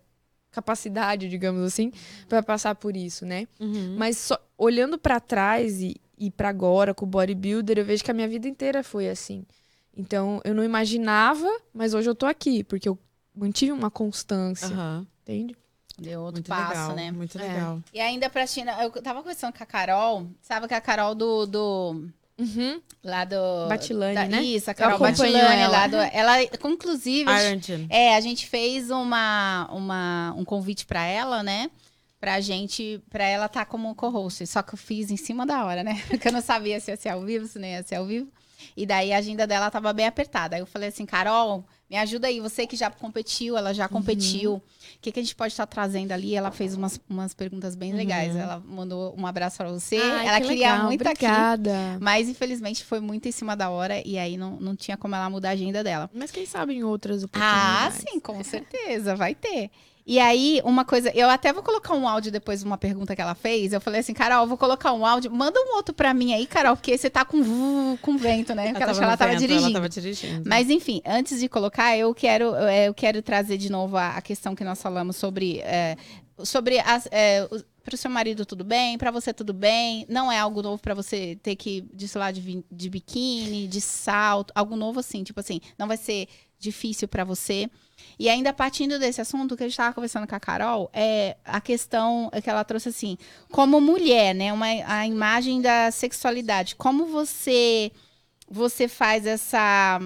capacidade, digamos assim, para passar por isso, né? Uhum. Mas só- olhando pra trás e, e para agora com o bodybuilder, eu vejo que a minha vida inteira foi assim. Então, eu não imaginava, mas hoje eu tô aqui, porque eu mantive uma constância, Aham. entende? Deu outro Muito passo, legal, né? Muito É. legal. E ainda pra China, eu tava conversando com a Carol, sabe que a Carol do. do Uhum. lá do. Batilane, da- né? Isso, a Carol Batilane ela. lá do. Ela, inclusive, Iron é, a gente fez uma, uma, um convite pra ela, né? Pra gente, pra ela estar como co-host. Só que eu fiz em cima da hora, né? Porque eu não sabia se ia ser ao vivo, se não ia ser ao vivo. E daí a agenda dela tava bem apertada. Aí eu falei assim, Carol, me ajuda aí. Você que já competiu, ela já competiu. O que, que a gente pode estar trazendo ali? Ela fez umas, umas perguntas bem legais. Ela mandou um abraço pra você. Ai, ela que queria legal, muito aqui. obrigada. Mas infelizmente foi muito em cima da hora. E aí não, não tinha como ela mudar a agenda dela. Mas quem sabe em outras Ah, oportunidades. sim, com certeza, vai ter. E aí, uma coisa, eu até vou colocar um áudio depois de uma pergunta que ela fez. Eu falei assim, Carol, eu vou colocar um áudio. Manda um outro pra mim aí, Carol, porque você tá com vu- com vento, né? Porque ela, ela tava vento, dirigindo. Ela tava dirigindo. Mas enfim, antes de colocar, eu quero, é, eu quero trazer de novo a, a questão que nós falamos sobre é, sobre as, é, o- pro seu marido tudo bem, pra você tudo bem. Não é algo novo pra você ter que desfilar de, de biquíni, de salto, algo novo assim, tipo assim, não vai ser difícil pra você. E ainda partindo desse assunto que a gente estava conversando com a Carol, é a questão que ela trouxe assim, como mulher, né, uma, a imagem da sexualidade, como você você faz essa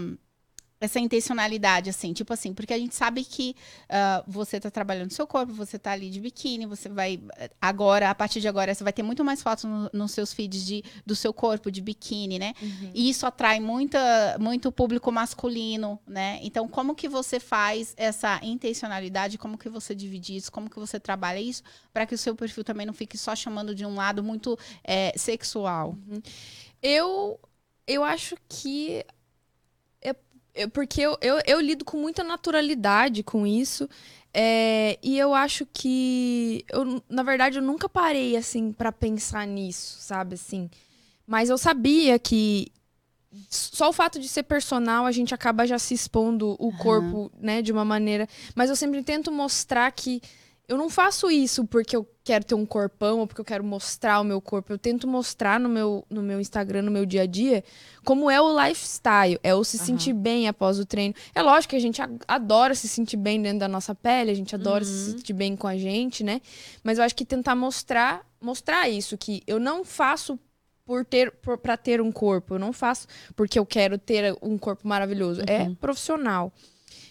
essa intencionalidade, assim, tipo assim, porque a gente sabe que ah, você tá trabalhando seu corpo, você tá ali de biquíni, você vai agora, a partir de agora, você vai ter muito mais fotos no- nos seus feeds de, do seu corpo de biquíni, né? E isso atrai muita, muito público masculino, né? Então, como que você faz essa intencionalidade? Como que você divide isso? Como que você trabalha isso? para que o seu perfil também não fique só chamando de um lado muito é, sexual. Eu, eu acho que. É porque eu, eu, eu lido com muita naturalidade com isso. é, e eu acho que. Eu, na verdade, eu nunca parei, assim, pra pensar nisso, sabe? Assim. Mas eu sabia que. Só o fato de ser personal, a gente acaba já se expondo o corpo, né, de uma maneira. Mas eu sempre tento mostrar que eu não faço isso porque eu quero ter um corpão ou porque eu quero mostrar o meu corpo. Eu tento mostrar no meu, no meu Instagram, no meu dia a dia, como é o lifestyle. É o se sentir bem após o treino. É lógico que a gente adora se sentir bem dentro da nossa pele, a gente adora se sentir bem com a gente, né? Mas eu acho que tentar mostrar, mostrar isso, que eu não faço por ter para ter um corpo, eu não faço porque eu quero ter um corpo maravilhoso. É profissional.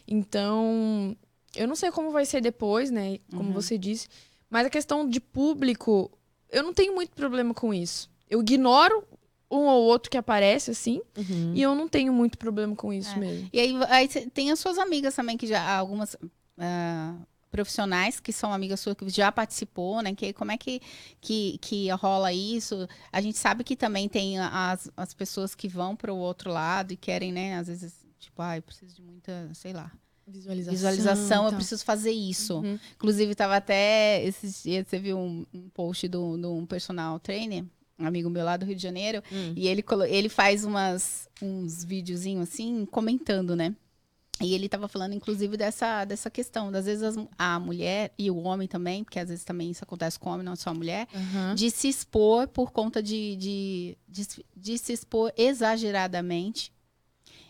Então, eu não sei como vai ser depois, né? Como você disse. Mas a questão de público, eu não tenho muito problema com isso. Eu ignoro um ou outro que aparece, assim, Uhum. e eu não tenho muito problema com isso É. mesmo. E aí, aí tem as suas amigas também, que já, algumas ah, profissionais que são amigas suas, que já participou, né? Que, como é que, que, que rola isso? A gente sabe que também tem as, as pessoas que vão para o outro lado e querem, né? Às vezes, tipo, ah, eu preciso de muita, sei lá, Visualização. visualização, eu tal. preciso fazer isso. Uhum. Inclusive, tava até esses dias, você viu um, um post de um personal trainer, um amigo meu lá do Rio de Janeiro, Hum. e ele, ele faz umas, uns videozinhos assim, comentando, né? E ele estava falando, inclusive, dessa, dessa questão. Das vezes as- a mulher e o homem também, porque às vezes também isso acontece com o homem, não só a mulher, Aham. de se expor por conta de, de, de, de se expor exageradamente.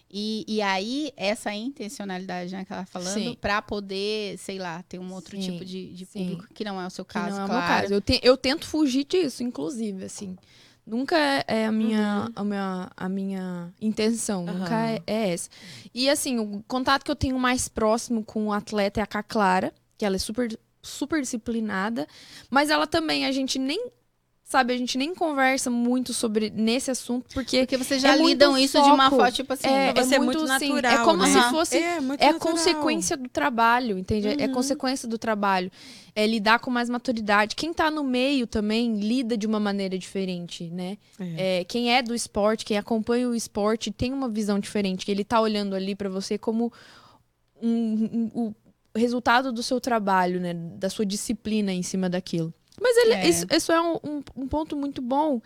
E, e aí, essa intencionalidade né, que ela tá falando, para poder, sei lá, ter um outro Sim, tipo de, de público, que não é o seu Que caso, não é o claro. meu caso. Eu, te- eu tento fugir disso, inclusive, assim. Nunca é- é a minha, a minha, a minha intenção, Aham. nunca é, é essa. E assim, o contato que eu tenho mais próximo com o atleta é a Clara, que ela é super, super disciplinada, mas ela também, a gente nem, sabe, a gente nem conversa muito sobre nesse assunto, porque Porque vocês já É muito lidam isso de uma foco. forma, tipo assim, É, você é muito assim, natural, é como né? se fosse É, muito é natural. consequência do trabalho, entende? É Uhum. consequência do trabalho. É lidar com mais maturidade. Quem tá no meio também lida de uma maneira diferente, né? É. É, quem é do esporte, quem acompanha o esporte, tem uma visão diferente. Que ele tá olhando ali pra você como um, um- o resultado do seu trabalho, né? Da sua disciplina em cima daquilo. Mas ele, É. Isso, isso é um, um- um ponto muito bom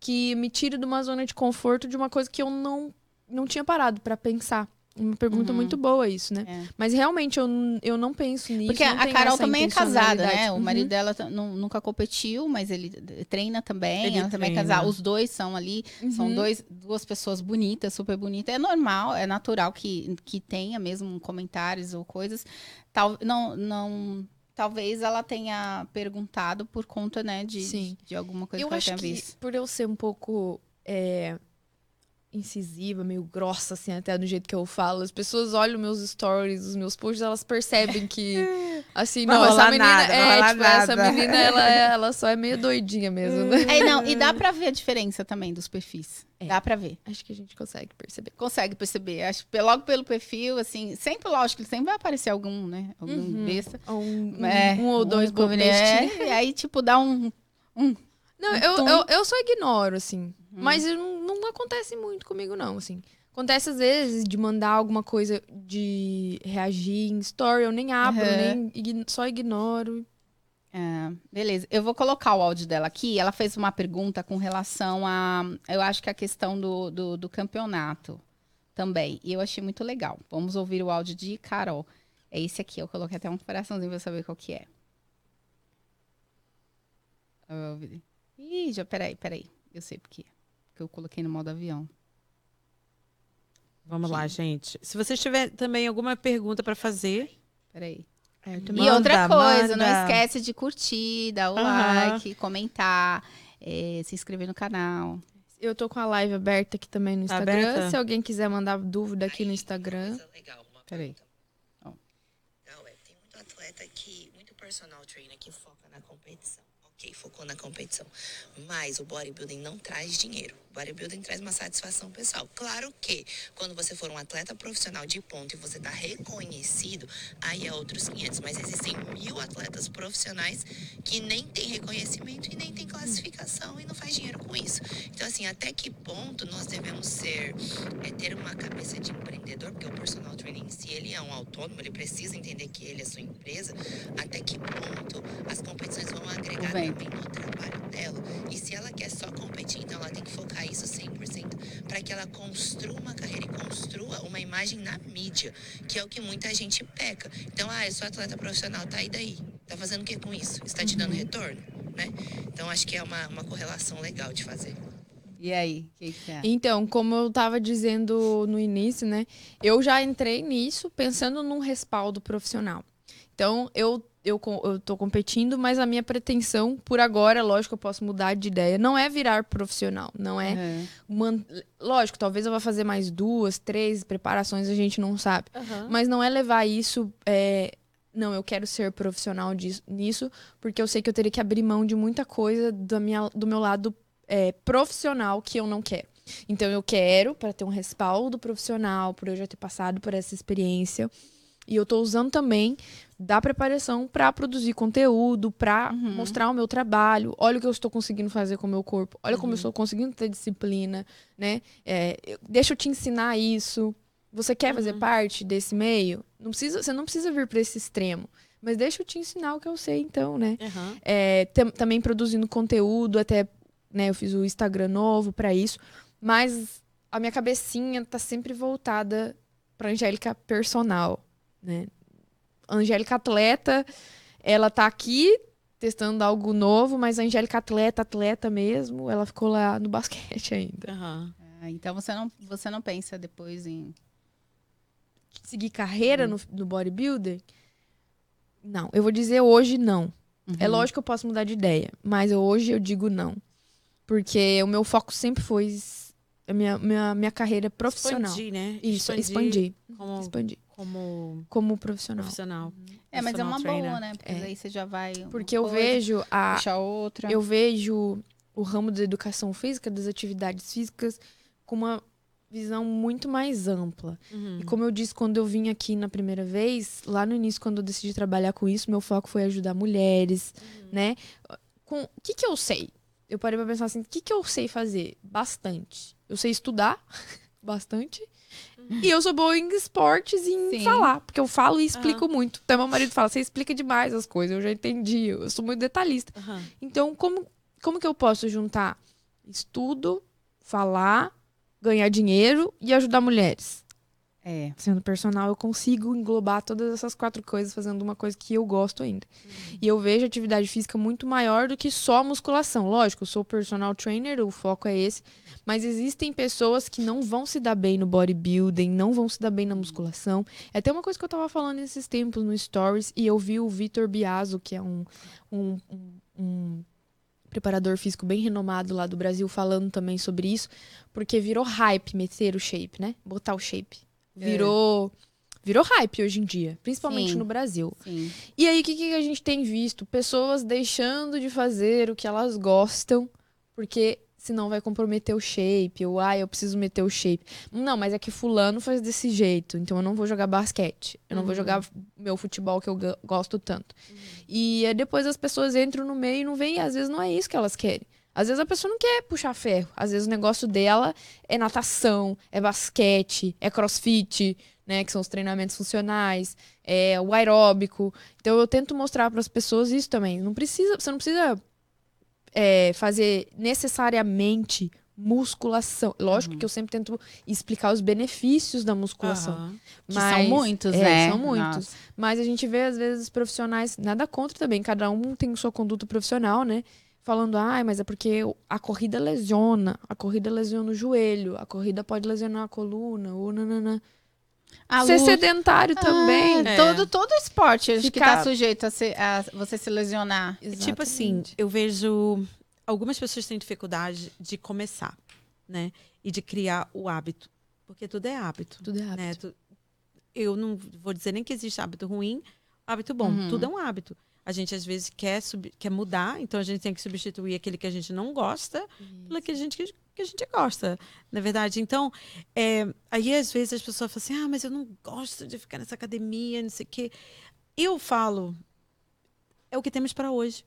que me tira de uma zona de conforto de uma coisa que eu não, não tinha parado pra pensar. Uma pergunta Uhum. muito boa isso, né? É. Mas realmente eu, eu não penso nisso. Porque a Carol também é casada, né? intencionalidade. O Uhum. marido dela t- nu- nunca competiu, mas ele treina também. Ele ela também é treina. casada. Os dois são ali, são Uhum. dois, duas pessoas bonitas, super bonitas. É normal, é natural que, que tenha mesmo comentários ou coisas. Tal, não, não, talvez ela tenha perguntado por conta, né, de, Sim. de alguma coisa Eu que ela tenha que visto. por eu ser um pouco é, incisiva, meio grossa, assim, até do jeito que eu falo, as pessoas olham meus stories, os meus posts, elas percebem que, assim, Vai não, essa menina, nada, é, rolar tipo, essa menina, ela, é- ela só é meio doidinha mesmo, né? É, não, e dá pra ver a diferença também dos perfis. É. Dá pra ver. Acho que a gente consegue perceber. Consegue perceber. Acho que logo pelo perfil, assim, sempre, lógico, que sempre vai aparecer algum, né? Algum Uhum. besta. Um, um- É, um ou dois bobestinhos. É, e aí, tipo, dá um. Não, um eu, eu, eu só ignoro, assim. Uhum. Mas não, não acontece muito comigo, não, assim. Acontece às vezes de mandar alguma coisa, de reagir em story, eu nem abro, Aham. nem só ignoro. É, beleza. Eu vou colocar o áudio dela aqui. Ela fez uma pergunta com relação a. Eu acho que a questão do, do, do campeonato também. E eu achei muito legal. Vamos ouvir o áudio de Carol. É esse aqui. Eu coloquei até um coraçãozinho pra saber qual que é. Eu vou ouvir. Ih, já, peraí, peraí. Eu sei por quê. Porque eu coloquei no modo avião. Vamos lá, gente. Se você tiver também alguma pergunta para fazer, Peraí. É, E Manda, outra coisa, não manda. esquece de curtir, dar o Aham. like, comentar, eh, se inscrever no canal. Eu tô com a live aberta aqui também no Tá Instagram. aberta? Se alguém quiser mandar dúvida aqui no Instagram. Legal, uma Peraí. Ó. Legal, é, tem muito atleta que, muito personal trainer que foca na competição. Focou na competição. Mas o bodybuilding não traz dinheiro. O bodybuilding traz uma satisfação pessoal. Claro que quando você for um atleta profissional de ponto e você tá reconhecido, aí é outros 500. Mas existem mil atletas profissionais que nem têm reconhecimento e nem têm classificação e não faz dinheiro com isso. Então, assim, até que ponto nós devemos ser, é, ter uma cabeça de empreendedor, porque o personal training si, ele é um autônomo, ele precisa entender que ele é sua empresa, até que ponto as competições vão agregar Também no trabalho dela. E se ela quer só competir, então ela tem que focar isso 100% para que ela construa uma carreira e construa uma imagem na mídia, que é o que muita gente peca. Então, ah, eu sou atleta profissional, tá aí daí? Tá fazendo o que com isso? Está te dando retorno, né? Então, acho que é uma, uma correlação legal de fazer. E aí, o que, que é? Então, como eu tava dizendo no início, né? Eu já entrei nisso pensando num respaldo profissional. Então, eu, eu, eu tô competindo, mas a minha pretensão, por agora, lógico, eu posso mudar de ideia, não é virar profissional. Não é. Aham. man- Lógico, talvez eu vá fazer mais duas, três preparações, a gente não sabe. Mas não é levar isso. é, Não, eu quero ser profissional disso, nisso, porque eu sei que eu teria que abrir mão de muita coisa da minha, do meu lado é, profissional que eu não quero. Então eu quero para ter um respaldo profissional, por eu já ter passado por essa experiência. E eu tô usando também da preparação para produzir conteúdo, para Uhum. mostrar o meu trabalho. Olha o que eu estou conseguindo fazer com o meu corpo. Olha como eu estou conseguindo ter disciplina, né? É, eu- deixa eu te ensinar isso. Você quer fazer parte desse meio? Não precisa, você não precisa vir para esse extremo. Mas deixa eu te ensinar o que eu sei, então, né? É, tam- também produzindo conteúdo, até, né, eu fiz o Instagram novo para isso, mas a minha cabecinha tá sempre voltada pra Angélica personal, né? Angélica atleta, ela tá aqui testando algo novo, mas a Angélica atleta, atleta mesmo, ela ficou lá no basquete ainda. Ah, Então você não, você não pensa depois em. Seguir carreira no, no bodybuilder? Não, eu vou dizer hoje não. É Uhum. lógico que eu posso mudar de ideia, mas eu- hoje eu digo não. Porque o meu foco sempre foi a minha, minha, minha carreira profissional. Expandir, né? Isso, expandir. Como, Expandir. Como Como profissional. profissional. É, mas é uma trainer. boa, né? Porque É. aí você já vai. Porque eu coisa, vejo a, outra. eu vejo o ramo da educação física, das atividades físicas, com uma visão muito mais ampla. Uhum. E como eu disse quando eu vim aqui na primeira vez, lá no início, quando eu decidi trabalhar com isso, meu foco foi ajudar mulheres, né? Com o que, que eu sei? Eu parei pra pensar assim, o que, que eu sei fazer? Bastante. Eu sei estudar bastante. E eu sou boa em esportes e em Sim. falar, porque eu falo e explico muito. Então meu marido fala, você explica demais as coisas, eu já entendi, eu sou muito detalhista. Aham. Então, como, como que eu posso juntar estudo, falar, ganhar dinheiro e ajudar mulheres? É. Sendo personal, eu consigo englobar todas essas quatro coisas fazendo uma coisa que eu gosto ainda. E eu vejo atividade física muito maior do que só musculação. Lógico, eu sou personal trainer, o foco é esse. Mas existem pessoas que não vão se dar bem no bodybuilding, não vão se dar bem na musculação. É até uma coisa que eu tava falando nesses tempos no Stories, e eu vi o Vitor Biaso, que é um, um, um, preparador físico bem renomado lá do Brasil, falando também sobre isso, porque virou hype meter o shape, né? Botar o shape. Virou. Virou hype hoje em dia, principalmente Sim. no Brasil. Sim. E aí, o que, que a gente tem visto? Pessoas deixando de fazer o que elas gostam, porque senão vai comprometer o shape, ou ah, eu preciso meter o shape. Não, mas é que fulano faz desse jeito, então eu não vou jogar basquete. Eu não vou jogar meu futebol que eu gosto tanto. E aí depois as pessoas entram no meio e não veem, e às vezes não é isso que elas querem. Às vezes a pessoa não quer puxar ferro. Às vezes o negócio dela é natação, é basquete, é crossfit, né? Que são os treinamentos funcionais, é o aeróbico. Então eu tento mostrar para as pessoas isso também. Não precisa, você não precisa é, fazer necessariamente musculação. Lógico que eu sempre tento explicar os benefícios da musculação. Aham. Que são muitos, é, né? São muitos. Nossa. Mas a gente vê, às vezes, profissionais, nada contra também, cada um tem sua conduta profissional, né? Falando, ai, mas é porque a corrida lesiona, a corrida lesiona o joelho, a corrida pode lesionar a coluna, ou nananã. A Ser luz- sedentário também. Ah, É. todo, todo esporte acho que Ficar- tá sujeito a, se- a você se lesionar. É Tipo assim, eu vejo algumas pessoas têm dificuldade de começar, né? E de criar o hábito. Porque tudo é hábito. Tudo é hábito. né? Tu- Eu não vou dizer nem que existe hábito ruim, hábito bom. Uhum. Tudo é um hábito. A gente, às vezes, quer, sub- quer mudar, então a gente tem que substituir aquele que a gente não gosta pelo que a gente, que a gente gosta, na verdade. Então, é, aí às vezes as pessoas falam assim: ah, mas eu não gosto de ficar nessa academia, não sei o quê. Eu falo, é o que temos para hoje.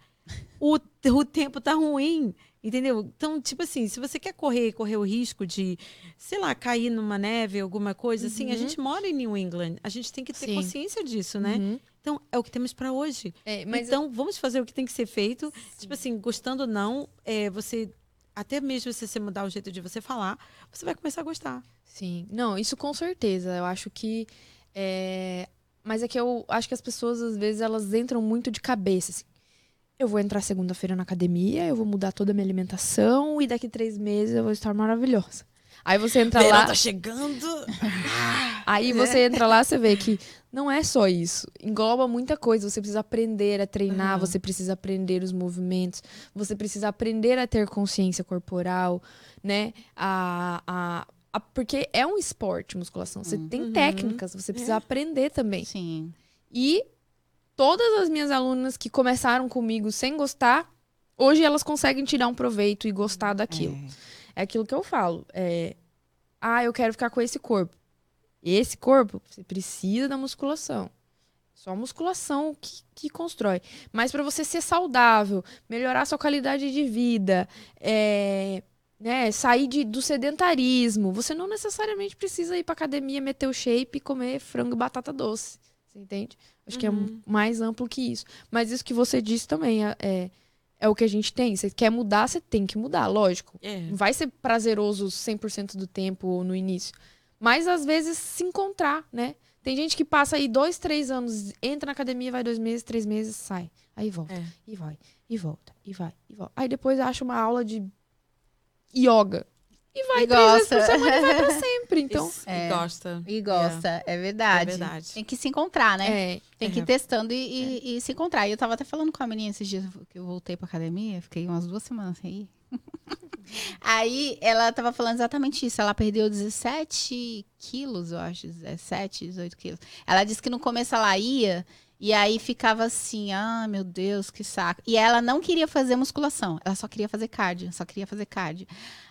O, o tempo tá ruim, entendeu? Então, tipo assim, se você quer correr, correr o risco de, sei lá, cair numa neve, alguma coisa assim, a Uhum. gente mora em New England, a gente tem que ter Sim. consciência disso, né? Uhum. Então, é o que temos para hoje. É, então, vamos fazer o que tem que ser feito. Tipo assim, gostando ou não, é, você. Até mesmo se você mudar o jeito de você falar, você vai começar a gostar. Sim, não, isso com certeza. Eu acho que. é, Mas é que eu acho que as pessoas, às vezes, elas entram muito de cabeça. Assim. Eu vou entrar segunda-feira na academia, eu vou mudar toda a minha alimentação e daqui três meses eu vou estar maravilhosa. Aí você entra Verão lá. tá chegando. Aí você entra lá, você vê que não é só isso. Engloba muita coisa. Você precisa aprender a treinar, Aham. você precisa aprender os movimentos, você precisa aprender a ter consciência corporal, né? A, a, a- porque é um esporte, musculação. Você tem Uhum. técnicas, você precisa É. aprender também. Sim. E todas as minhas alunas que começaram comigo sem gostar, hoje elas conseguem tirar um proveito e gostar daquilo. É aquilo que eu falo. É, ah, eu quero ficar com esse corpo. Esse corpo, você precisa da musculação. Só a musculação que, que constrói. Mas para você ser saudável, melhorar sua qualidade de vida, é, né, sair de- do sedentarismo, você não necessariamente precisa ir pra academia, meter o shape e comer frango e batata doce. Você entende? Acho que é Uhum. mais amplo que isso. Mas isso que você disse também é, é, é o que a gente tem. Você quer mudar, você tem que mudar, lógico. É. Não vai ser prazeroso 100% do tempo ou no início. Mas às vezes se encontrar, né? Tem gente que passa aí dois, três anos, entra na academia, vai dois meses, três meses, sai. Aí volta. É. E vai. E volta. E vai. E volta. Aí depois acha uma aula de yoga. E vai E três vezes gosta. por semana e vai pra sempre. Então, Isso, É. e gosta. E gosta, é, verdade. É verdade. Tem que se encontrar, né? é. Tem que ir É. testando e, e- e se encontrar. E eu tava até falando com a menina esses dias que eu voltei pra academia, fiquei umas duas semanas sem ir. Aí ela tava falando exatamente isso. Ela perdeu 17 quilos, eu acho, 17, 18 quilos. Ela disse que no começo ela ia e aí ficava assim, ah, meu Deus, que saco. E ela não queria fazer musculação, ela só queria fazer cardio, só queria fazer cardio.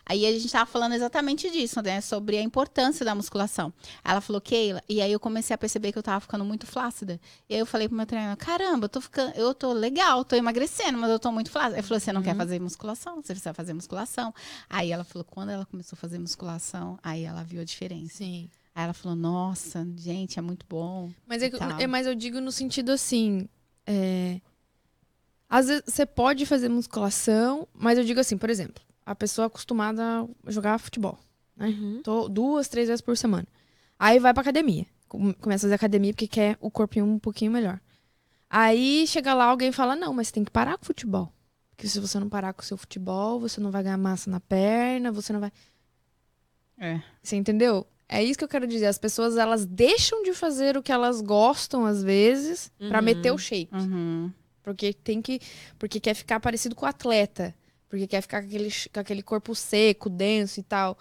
Aí a gente tava falando exatamente disso, né? Sobre a importância da musculação. Ela falou, Keila, e aí eu comecei a perceber que eu tava ficando muito flácida. E aí eu falei pro meu treinador, caramba, eu tô ficando, eu tô legal, tô emagrecendo, mas eu tô muito flácida. Ele falou, você não quer fazer musculação? Você precisa fazer musculação. Aí ela falou, quando ela começou a fazer musculação, aí ela viu a diferença. Sim. Aí ela falou, nossa, gente, é muito bom. Mas, é, é, mas eu digo no sentido assim. é, às vezes você pode fazer musculação, mas eu digo assim, por exemplo, a pessoa é acostumada a jogar futebol. Né? Uhum. Tô duas, três vezes por semana. Aí vai pra academia. Com- Começa a fazer academia porque quer o corpinho um pouquinho melhor. Aí chega lá, alguém fala: Não, mas você tem que parar com o futebol. Porque se você não parar com o seu futebol, você não vai ganhar massa na perna, você não vai. É. Você entendeu? É isso que eu quero dizer. As pessoas, elas deixam de fazer o que elas gostam, às vezes, pra Uhum. meter o shape. Uhum. Porque tem que. Porque quer ficar parecido com o atleta. Porque quer ficar com aquele, com aquele corpo seco, denso e tal.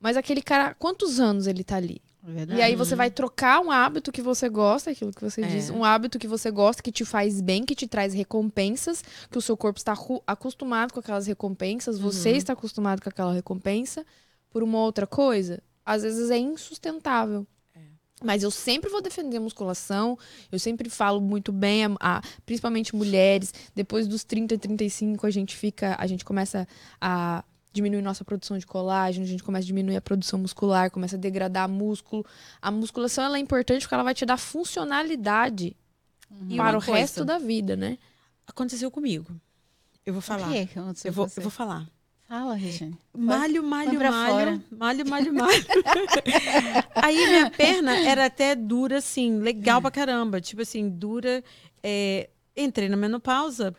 Mas aquele cara, quantos anos ele tá ali? É verdade. E aí você vai trocar um hábito que você gosta, aquilo que você É. diz, um hábito que você gosta, que te faz bem, que te traz recompensas, que o seu corpo está acostumado com aquelas recompensas, você está acostumado com aquela recompensa, por uma outra coisa, às vezes é insustentável. Mas eu sempre vou defender a musculação, eu sempre falo muito bem, a, a- principalmente mulheres, depois dos 30, 35 a gente fica, a gente começa a diminuir nossa produção de colágeno, a gente começa a diminuir a produção muscular, começa a degradar músculo. A musculação ela é importante porque ela vai te dar funcionalidade E para o coisa, resto da vida, né? Aconteceu comigo. Eu vou falar. O que que aconteceu Eu vou, com você? eu vou falar. Fala, Regina. Malho, malho, malho, malho, malho, malho. Aí minha perna era até dura, assim, legal pra caramba. Tipo assim, dura. é, entrei na menopausa,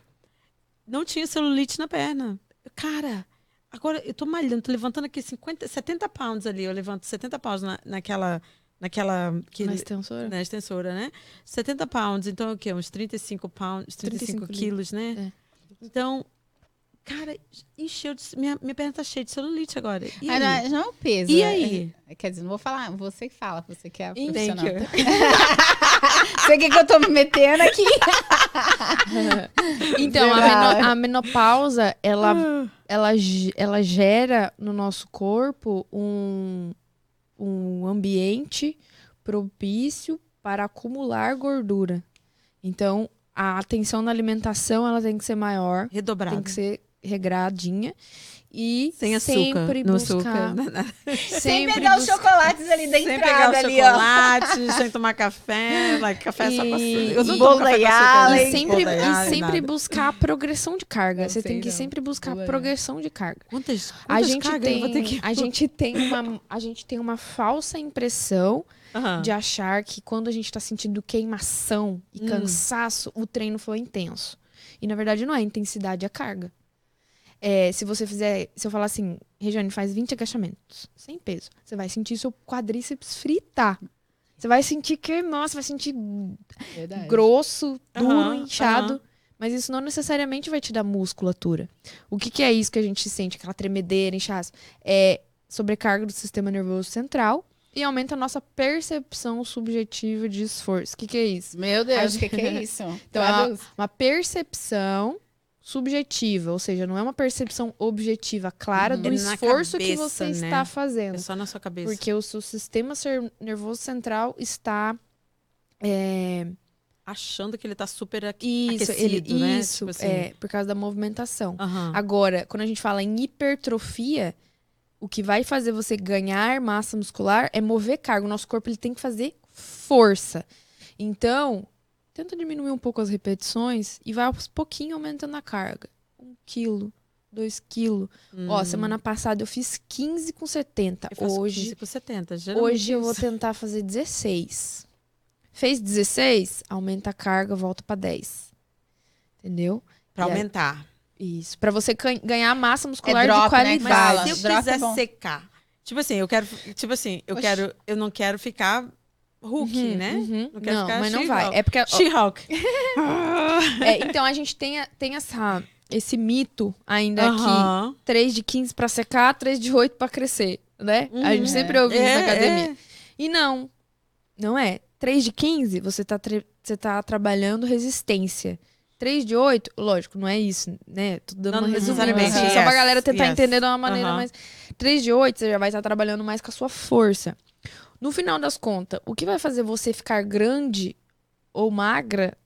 não tinha celulite na perna. Cara, agora eu tô malhando, tô levantando aqui 50, 70 pounds ali. Eu levanto 70 pounds na, naquela. Naquela. Que, Na extensora. na extensora, né? 70 pounds, então é o quê? Uns 35 pounds, 35, 35 quilos, né? Então, cara, encheu de. Minha, minha perna tá cheia de celulite agora. E Ah, aí? não, é- não é o peso. E é- aí? é- quer dizer, não vou falar, você que fala, você que é a Thank profissional. you. Você que, que eu tô me metendo aqui? Então, a, meno- a menopausa, ela, ela, ge- ela gera no nosso corpo um, um ambiente propício para acumular gordura. Então, a atenção na alimentação ela tem que ser maior, Redobrado. tem que ser regradinha e Sem açúcar. sempre no buscar, açúcar. Sem sempre pegar os chocolates ali da Sem pegar entrada os ali, ó. chocolates, sem tomar café. Like, café só com açúcar. E- Eu não e tomo bolo café com da açúcar. Yala, E sempre, e sempre nada. buscar a progressão de carga. Você tem que não. sempre buscar a né? progressão de carga. Quantas, A quantas gente, cargas eu tem, vou ter que... a, gente tem uma, a gente tem uma falsa impressão Aham. de achar que quando a gente tá sentindo queimação e Hum. cansaço, o treino foi intenso. E na verdade não é, a intensidade é a carga. É, se você fizer, se eu falar assim, Regiane, faz 20 agachamentos, sem peso, você vai sentir seu quadríceps fritar. Você vai sentir que, nossa, vai sentir Verdade. grosso, duro, Aham, inchado. aham. Mas isso não necessariamente vai te dar musculatura. O que, que é isso que a gente sente? Aquela tremedeira, inchaço? É sobrecarga do sistema nervoso central e aumenta a nossa percepção subjetiva de esforço. O que, que é isso? Meu Deus, o que, que é isso? Então, Traduz. Uma percepção subjetiva, ou seja, não é uma percepção objetiva clara Uhum. do É esforço que cabeça, você né? está É fazendo. só na sua cabeça. Porque o seu sistema nervoso central está. é, Achando que ele tá super aqui. isso, Aquecido, ele, né? isso, Tipo assim. é, por causa da movimentação. Aham. Agora, quando a gente fala em hipertrofia, o que vai fazer você ganhar massa muscular é mover carga. O nosso corpo ele tem que fazer força. Então, tenta diminuir um pouco as repetições e vai aos pouquinho aumentando a carga. Um quilo, 2 quilos. Ó, semana passada eu fiz 15 com 70. Hum. Eu faço Hoje, 15 com 70. geralmente hoje eu vou tentar fazer 16. Fez 16, aumenta a carga, volta pra 10. Entendeu? Pra aí- aumentar. Isso. Pra você ganhar massa muscular É drop, de né, qualidade. que Mas se eu Drop é quiser bom. secar. Tipo assim, eu quero. Tipo assim, eu Oxi. quero. Eu não quero ficar Hulk, Uhum, né? uhum. Não Não, mas não vai. É porque She-Hulk. É, então a gente tem, tem essa, esse mito ainda aqui. Aham. 3 de 15 pra secar, 3 de 8 pra crescer, né? a gente Uhum. sempre ouve isso na É, academia. é. E não, não é. 3 de 15, você tá, você tá trabalhando resistência. 3 de 8, lógico, não é isso, né? Tô dando Não uma resumida, necessariamente, assim, só pra galera tentar yes. entender de uma maneira Aham. mais... 3 de 8, você já vai estar trabalhando mais com a sua força. No final das contas, o que vai fazer você ficar grande ou magra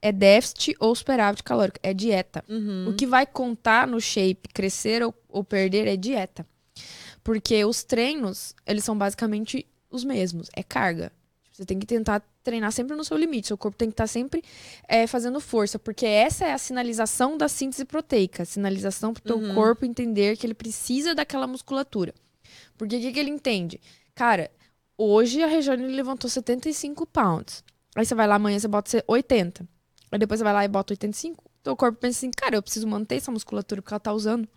é déficit ou superávit calórico, é dieta. Uhum. O que vai contar no shape, crescer ou, ou perder, é dieta. Porque os treinos, eles são basicamente os mesmos. É carga. Você tem que tentar treinar sempre no seu limite. Seu corpo tem que estar sempre é, fazendo força. Porque essa é a sinalização da síntese proteica. Sinalização para o teu Uhum. corpo entender que ele precisa daquela musculatura. Porque o que, que ele entende? Cara, hoje a Regiane levantou 75 pounds. Aí você vai lá amanhã, você bota 80. Aí depois você vai lá e bota 85. Teu corpo pensa assim, cara, eu preciso manter essa musculatura porque ela tá usando.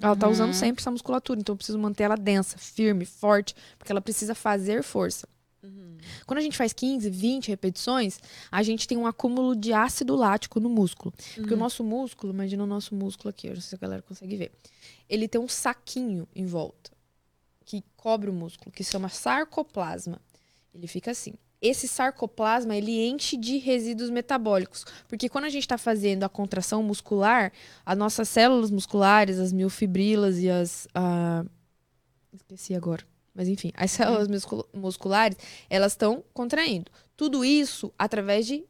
Ela tá usando sempre essa musculatura, então eu preciso manter ela densa, firme, forte, porque ela precisa fazer força. Quando a gente faz 15, 20 repetições, a gente tem um acúmulo de ácido lático no músculo. Porque o nosso músculo, imagina o nosso músculo aqui, eu não sei se a galera consegue ver. Ele tem um saquinho em volta que cobre o músculo, que se chama sarcoplasma. Ele fica assim. Esse sarcoplasma, ele enche de resíduos metabólicos. Porque quando a gente está fazendo a contração muscular, as nossas células musculares, as miofibrilas e as... ah, Esqueci agora. Mas enfim, as células muscul- musculares, elas estão contraindo. Tudo isso através de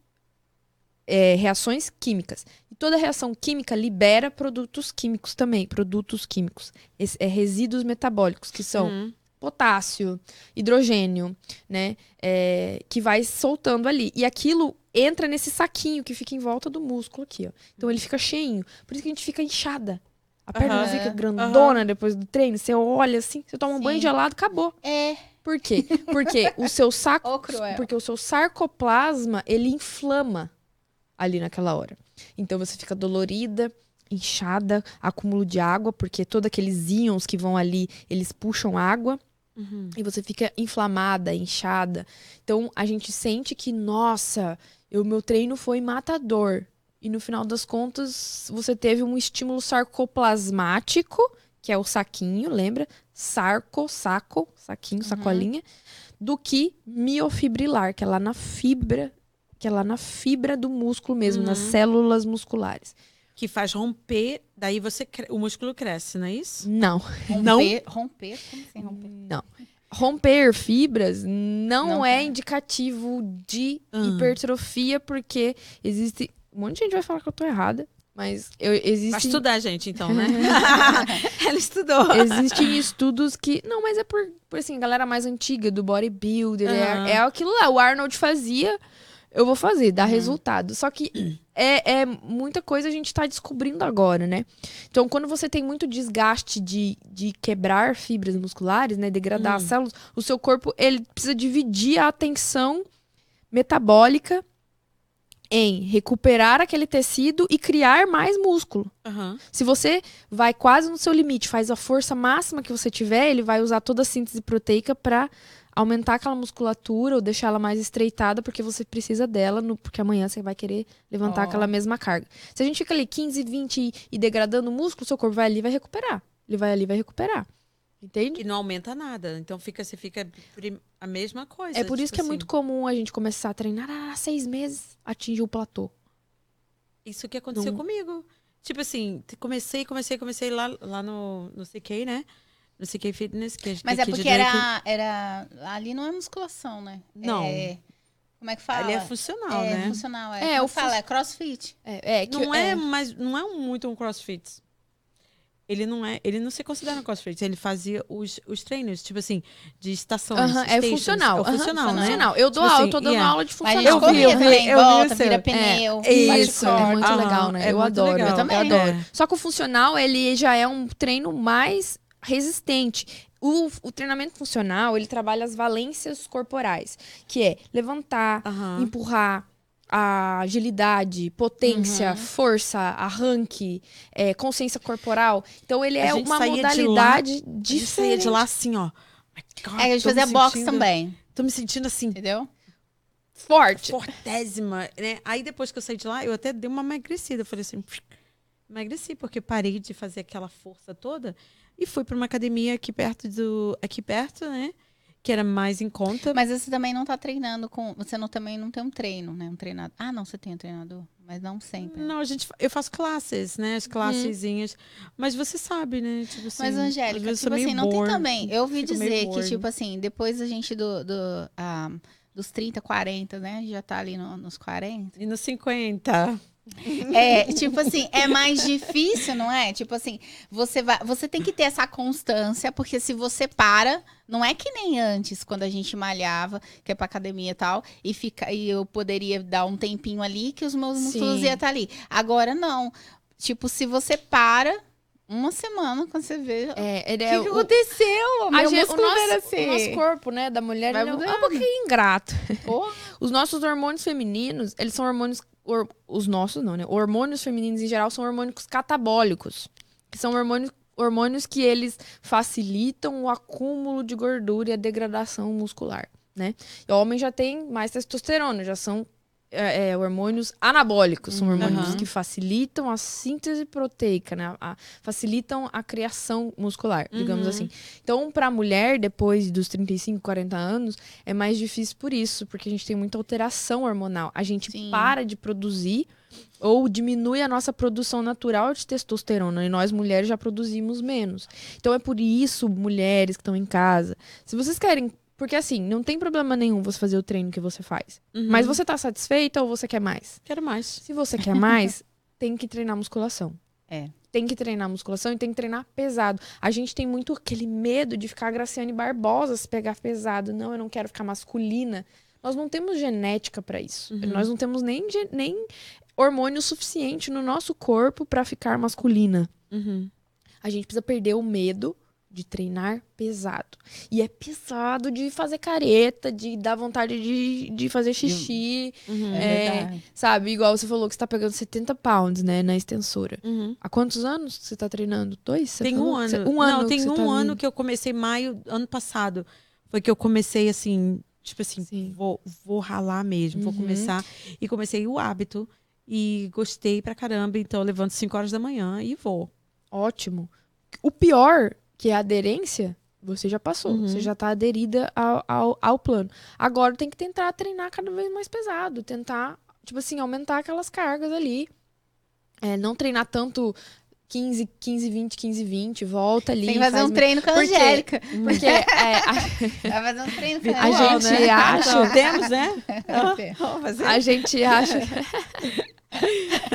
é, reações químicas. Toda reação química libera produtos químicos também, produtos químicos. Esse- é, resíduos metabólicos, que são Uhum. potássio, hidrogênio, né? é, que vai soltando ali. E aquilo entra nesse saquinho que fica em volta do músculo aqui, ó. Então ele fica cheinho. Por isso que a gente fica inchada. A perna Aham. fica É. grandona depois do treino. Você olha assim, você toma um Sim. banho gelado, acabou. É. Por quê? Porque o seu saco. Cruel. Porque o seu sarcoplasma, ele inflama ali naquela hora. Então você fica dolorida, inchada, acúmulo de água, porque todos aqueles íons que vão ali, eles puxam água. Uhum. E você fica inflamada, inchada. Então a gente sente que, nossa, o meu treino foi matador. E no final das contas, você teve um estímulo sarcoplasmático, que é o saquinho, lembra? Sarco, saco, saquinho, sacolinha, do que miofibrilar, que é lá na fibra, que é lá na fibra do músculo mesmo, nas células musculares. Que faz romper, daí você o músculo cresce, não é isso? Não, Romper. Romper? Como assim romper? Não. Romper fibras não, Não é tem. indicativo de Ah. hipertrofia, porque existe. Um monte de gente vai falar que eu tô errada, mas eu, Vai existe, estudar, gente, então, né? Ela estudou. existem estudos que. Não, mas é por, por assim, galera mais antiga, do bodybuilder. Aham. É, é aquilo lá. O Arnold fazia, eu vou fazer, Uhum. dá resultado. Só que é, é muita coisa a gente tá descobrindo agora, né? Então, quando você tem muito desgaste de, de quebrar fibras musculares, né? Degradar Hum. as células, o seu corpo ele precisa dividir a atenção metabólica em recuperar aquele tecido e criar mais músculo. Aham. Se você vai quase no seu limite, faz a força máxima que você tiver, ele vai usar toda a síntese proteica para aumentar aquela musculatura ou deixar ela mais estreitada, porque você precisa dela, no- porque amanhã você vai querer levantar Ó. aquela mesma carga. Se a gente fica ali 15, 20 e, degradando o músculo, seu corpo vai ali e vai recuperar. Ele vai ali e vai recuperar. Entende? E não aumenta nada. Então fica, você fica a mesma coisa. É por isso tipo que é assim. muito comum a gente começar a treinar há seis meses, atingir o platô. Isso que aconteceu Não- comigo. Tipo assim, comecei, comecei, comecei lá, lá no, no CK, né? No CK Fitness. Que a gente Mas é porque era, era. Ali não é musculação, né? Não. É, como é que fala? Ali é funcional, é né? funcional, é. É, o fala, fun- é crossfit. É, é que Não é, é, mais, não é um- muito um crossfit. ele não é, ele não se considera crossfit, ele fazia os, os treinos, tipo assim, de estações. Aham, é stations. funcional. É o aham, funcional, né? funcional. Eu dou Tipo aula, assim, tô dando yeah. aula de Mas funcional. corria eu vi, também, eu vi volta, vira É, pneu, isso, é muito Aham, legal, né? é eu adoro. legal. Eu também. adoro. É. Só que o funcional, ele já é um treino mais resistente. O, o treinamento funcional, ele trabalha as valências corporais, que é levantar, Aham. empurrar, a agilidade, potência, Uhum. força, arranque, é, consciência corporal. Então ele A é gente uma saía de lá- modalidade A gente saía diferente. de lá assim, ó. God, É, a gente fazia boxe sentindo- também, Tô me sentindo assim, entendeu? forte. fortésima, né? Aí depois que eu saí de lá, eu até dei uma emagrecida. Eu falei assim, emagreci, porque parei de fazer aquela força toda e fui para uma academia aqui perto do. Aqui perto, né? Que era mais em conta. Mas você também não tá treinando com. Você não, também não tem um treino, né? Um treinador. Ah, não, você tem um treinador, mas não sempre. Não, a gente, eu faço classes, né? As classezinhas. Mas você sabe, né? Tipo assim, Mas, Angélica, tipo assim, não tem também. Eu ouvi dizer que, tipo assim, depois a gente do, do, ah, dos 30, 40, né? Já tá ali no- nos 40. E nos 50. É, tipo assim, é mais difícil, não é? Tipo assim, você vai, você tem que ter essa constância, porque se você para, não é que nem antes, quando a gente malhava, que é pra academia e tal, e fica e eu poderia dar um tempinho ali que os meus músculos Sim. iam estar ali. Agora não. Tipo, se você para uma semana quando você vê, o É, ele que, é que o- aconteceu? a gente- o, nosso, era o assim. nosso corpo, né, da mulher, Vai ele é um- é pouquinho ingrato. Porra. Os nossos hormônios femininos, eles são hormônios. Os nossos não, né? Hormônios femininos em geral são hormônios catabólicos. Que são hormônios, hormônios que eles facilitam o acúmulo de gordura e a degradação muscular, né? E o homem já tem mais testosterona, já são é, é, hormônios anabólicos, são hormônios Aham. que facilitam a síntese proteica, né? A- facilitam a criação muscular, digamos Uhum. assim. Então, para a mulher, depois dos 35, 40 anos, é mais difícil por isso, porque a gente tem muita alteração hormonal. A gente Sim. para de produzir ou diminui a nossa produção natural de testosterona e nós mulheres já produzimos menos. Então é por isso, mulheres que estão em casa, se vocês querem, porque assim, não tem problema nenhum você fazer o treino que você faz. Uhum. Mas você tá satisfeita ou você quer mais? Quero mais. Se você quer mais, tem que treinar musculação. É. Tem que treinar musculação e tem que treinar pesado. A gente tem muito aquele medo de ficar Graciane Barbosa se pegar pesado. Não, eu não quero ficar masculina. Nós não temos genética pra isso. Uhum. Nós não temos nem, nem hormônio suficiente no nosso corpo pra ficar masculina. Uhum. A gente precisa perder o medo de treinar pesado. E é pesado de fazer careta, de dar vontade de, de fazer xixi. Uhum. É, É. Sabe, igual você falou que você tá pegando 70 pounds, né, na extensora. Uhum. Há quantos anos você tá treinando? Dois? Você Tem falou? um ano. Você- Um ano Não, tem um tá ano que eu comecei maio ano passado. Foi que eu comecei assim, tipo assim, Sim. vou, vou ralar mesmo, vou Uhum. começar. E comecei o hábito. E gostei pra caramba. Então eu levanto 5 horas da manhã e vou. Ótimo. O pior, que é a aderência, você já passou. Uhum. Você já tá aderida ao, ao, ao plano. Agora tem que tentar treinar cada vez mais pesado. Tentar, tipo assim, aumentar aquelas cargas ali. É, não treinar tanto 15, 15, 20, 15, 20. Volta ali. Tem que fazer faz um treino com a? Angélica. Porque é, a, Vai fazer um treino com a A gente acha- Temos, né? Vamos fazer. a gente acha.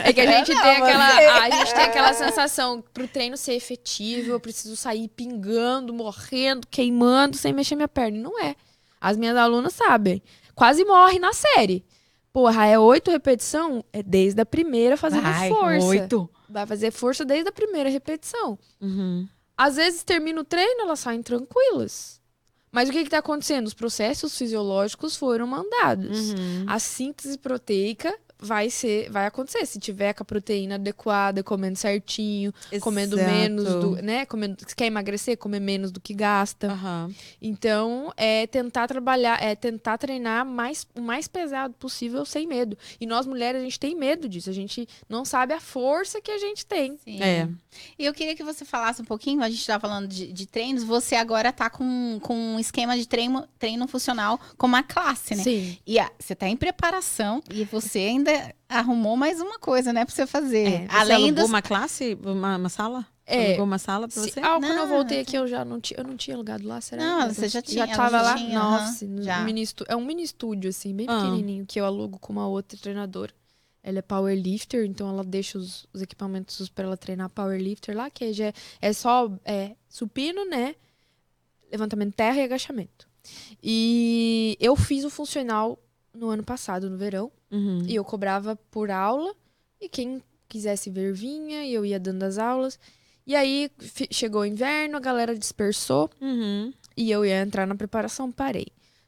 É que a gente Não, tem você- aquela, a gente tem aquela sensação pro treino ser efetivo, eu preciso sair pingando, morrendo, queimando, sem mexer minha perna. E não é. As minhas alunas sabem. Quase morre na série. Porra, é oito repetição? É desde a primeira fazendo Vai, força. Oito. Vai fazer força desde a primeira repetição. Uhum. Às vezes termina o treino, elas saem tranquilas. Mas o que está acontecendo? Os processos fisiológicos foram mandados. Uhum. A síntese proteica vai ser, vai acontecer se tiver com a proteína adequada, comendo certinho, comendo Exato. menos do, né? Comendo, se quer emagrecer, comer menos do que gasta. Aham. Então, é tentar trabalhar, é tentar treinar mais, o mais pesado possível sem medo. E nós mulheres a gente tem medo disso, a gente não sabe a força que a gente tem. Sim. É. E eu queria que você falasse um pouquinho, a gente estava falando de, de treinos, você agora tá com, com um esquema de treino, treino funcional com uma classe, né? Sim. E a- você tá em preparação e você ainda arrumou mais uma coisa, né, pra você fazer. É, Você Além alugou dos... uma classe, uma, uma sala? É. Alugou uma sala pra Se- você? ah, quando eu voltei aqui, eu já não tinha, eu não tinha alugado lá, será? Não, Eu você já tinha, Já tava lá tinha, no aham, office, no já. mini é um mini estúdio, assim, bem Ah. pequenininho, que eu alugo com uma outra treinadora. ela é powerlifter, então ela deixa os, os equipamentos para ela treinar powerlifter lá, que já é, é só é, supino, né? Levantamento de terra e agachamento. E eu fiz o funcional no ano passado, no verão, Uhum. e eu cobrava por aula, e quem quisesse ver vinha, e eu ia dando as aulas. E aí chegou o inverno, a galera dispersou, Uhum. e eu ia entrar na preparação, parei.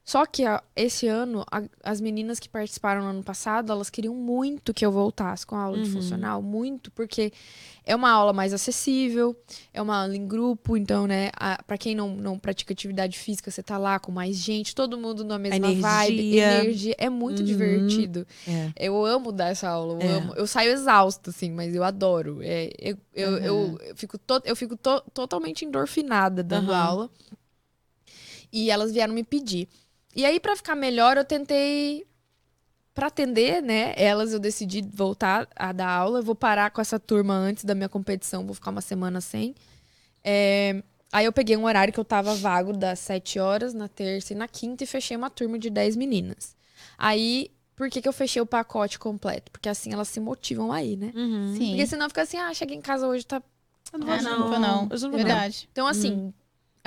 Só que a- esse ano, a- as meninas que participaram no ano passado, elas queriam muito que eu voltasse com a aula de Uhum. funcional, muito, porque é uma aula mais acessível, é uma aula em grupo, então, né, a, pra quem não, não pratica atividade física, você tá lá com mais gente, todo mundo na mesma vibe, energia. energia, é muito Uhum. divertido. É. Eu amo dar essa aula, eu É. amo. Eu saio exausta, assim, mas eu adoro. É, eu, eu, Uhum. eu, fico, to- eu fico to- totalmente endorfinada dando aula. E elas vieram me pedir. E aí, pra ficar melhor, eu tentei. Pra atender, né? Elas, eu decidi voltar a dar aula. Eu vou parar com essa turma antes da minha competição, vou ficar uma semana sem. É, Aí eu peguei um horário que eu tava vago das 7 horas na terça e na quinta e fechei uma turma de 10 meninas. Aí, por que, que eu fechei o pacote completo? Porque assim elas se motivam aí, né? Uhum. Sim. Porque senão fica assim, ah, cheguei em casa hoje, tá. Eu não, não, vou não. Hoje eu não vou, não. Verdade. Então, assim, Uhum.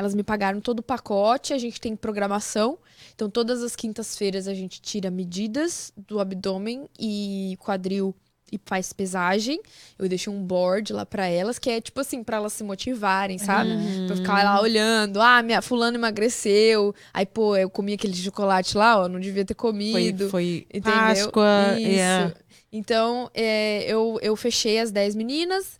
Elas me pagaram todo o pacote, a gente tem programação. Então, todas as quintas-feiras a gente tira medidas do abdômen e quadril e faz pesagem. Eu deixo um board lá pra elas, que é tipo assim, pra elas se motivarem, sabe? Uhum. Pra ficar lá olhando, ah, minha fulano emagreceu. Aí, pô, eu comi aquele chocolate lá, ó, não devia ter Foi, comido. foi Entendeu? Páscoa. Isso. é. Então, é, eu, eu fechei as 10 meninas,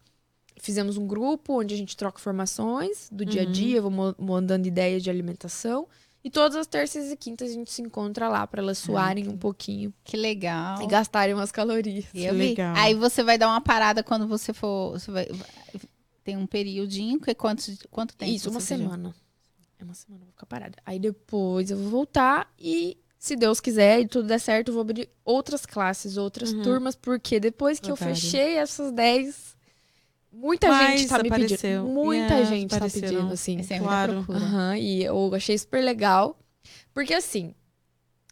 fizemos um grupo onde a gente troca informações do dia a Uhum. dia, vou mo- mandando ideias de alimentação. E todas as terças e quintas a gente se encontra lá para elas suarem um pouquinho Que legal. e gastarem umas calorias. Eu Que vi. legal. Aí você vai dar uma parada quando você for. Você vai, tem um periodinho, que quanto, quanto tempo? Isso, uma semana. É uma semana, eu vou ficar parada. Aí depois eu vou voltar e, se Deus quiser e tudo der certo, eu vou abrir outras classes, outras Uhum. turmas, porque depois que eu Otário. fechei essas 10, muita Mais gente tá me apareceu. pedindo. Muita Yeah, gente tá pedindo, assim. Esse é Claro. Aham, e eu achei super legal. Porque assim,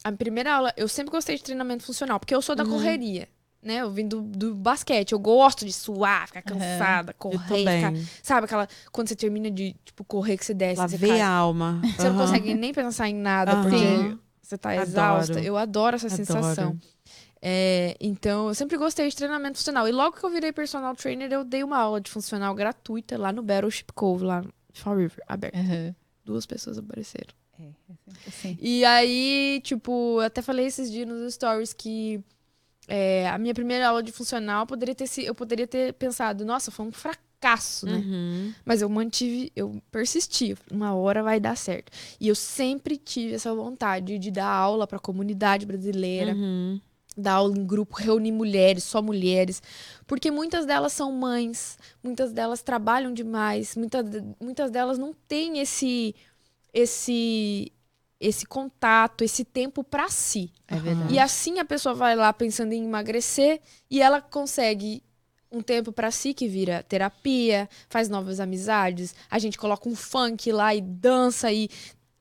a primeira aula, eu sempre gostei de treinamento funcional, porque eu sou da Uhum. correria. Né, eu vim do, do basquete, eu gosto de suar, ficar cansada, Eu correr, ficar, sabe aquela quando você termina de tipo correr que você desce, você Lavei cai, a alma. você não Aham. consegue nem pensar em nada porque você tá Adoro. exausta. Eu adoro essa Adoro. sensação. É, então, eu sempre gostei de treinamento funcional. E logo que eu virei personal trainer, eu dei uma aula de funcional gratuita lá no Battleship Cove, lá no Fall River, aberto. Aham. Duas pessoas apareceram. É, é assim. E aí, tipo, eu até falei esses dias nos stories que é, a minha primeira aula de funcional poderia ter se, eu poderia ter pensado, nossa, foi um fracasso, né? Uhum. Mas eu mantive, eu persisti, uma hora vai dar certo. E eu sempre tive essa vontade de dar aula para a comunidade brasileira, Uhum. Dar aula em grupo, reunir mulheres, só mulheres, porque muitas delas são mães, muitas delas trabalham demais, muitas, muitas delas não têm esse esse esse contato, esse tempo para si. É verdade. E assim a pessoa vai lá pensando em emagrecer e ela consegue um tempo pra si que vira terapia, faz novas amizades. A gente coloca um funk lá e dança e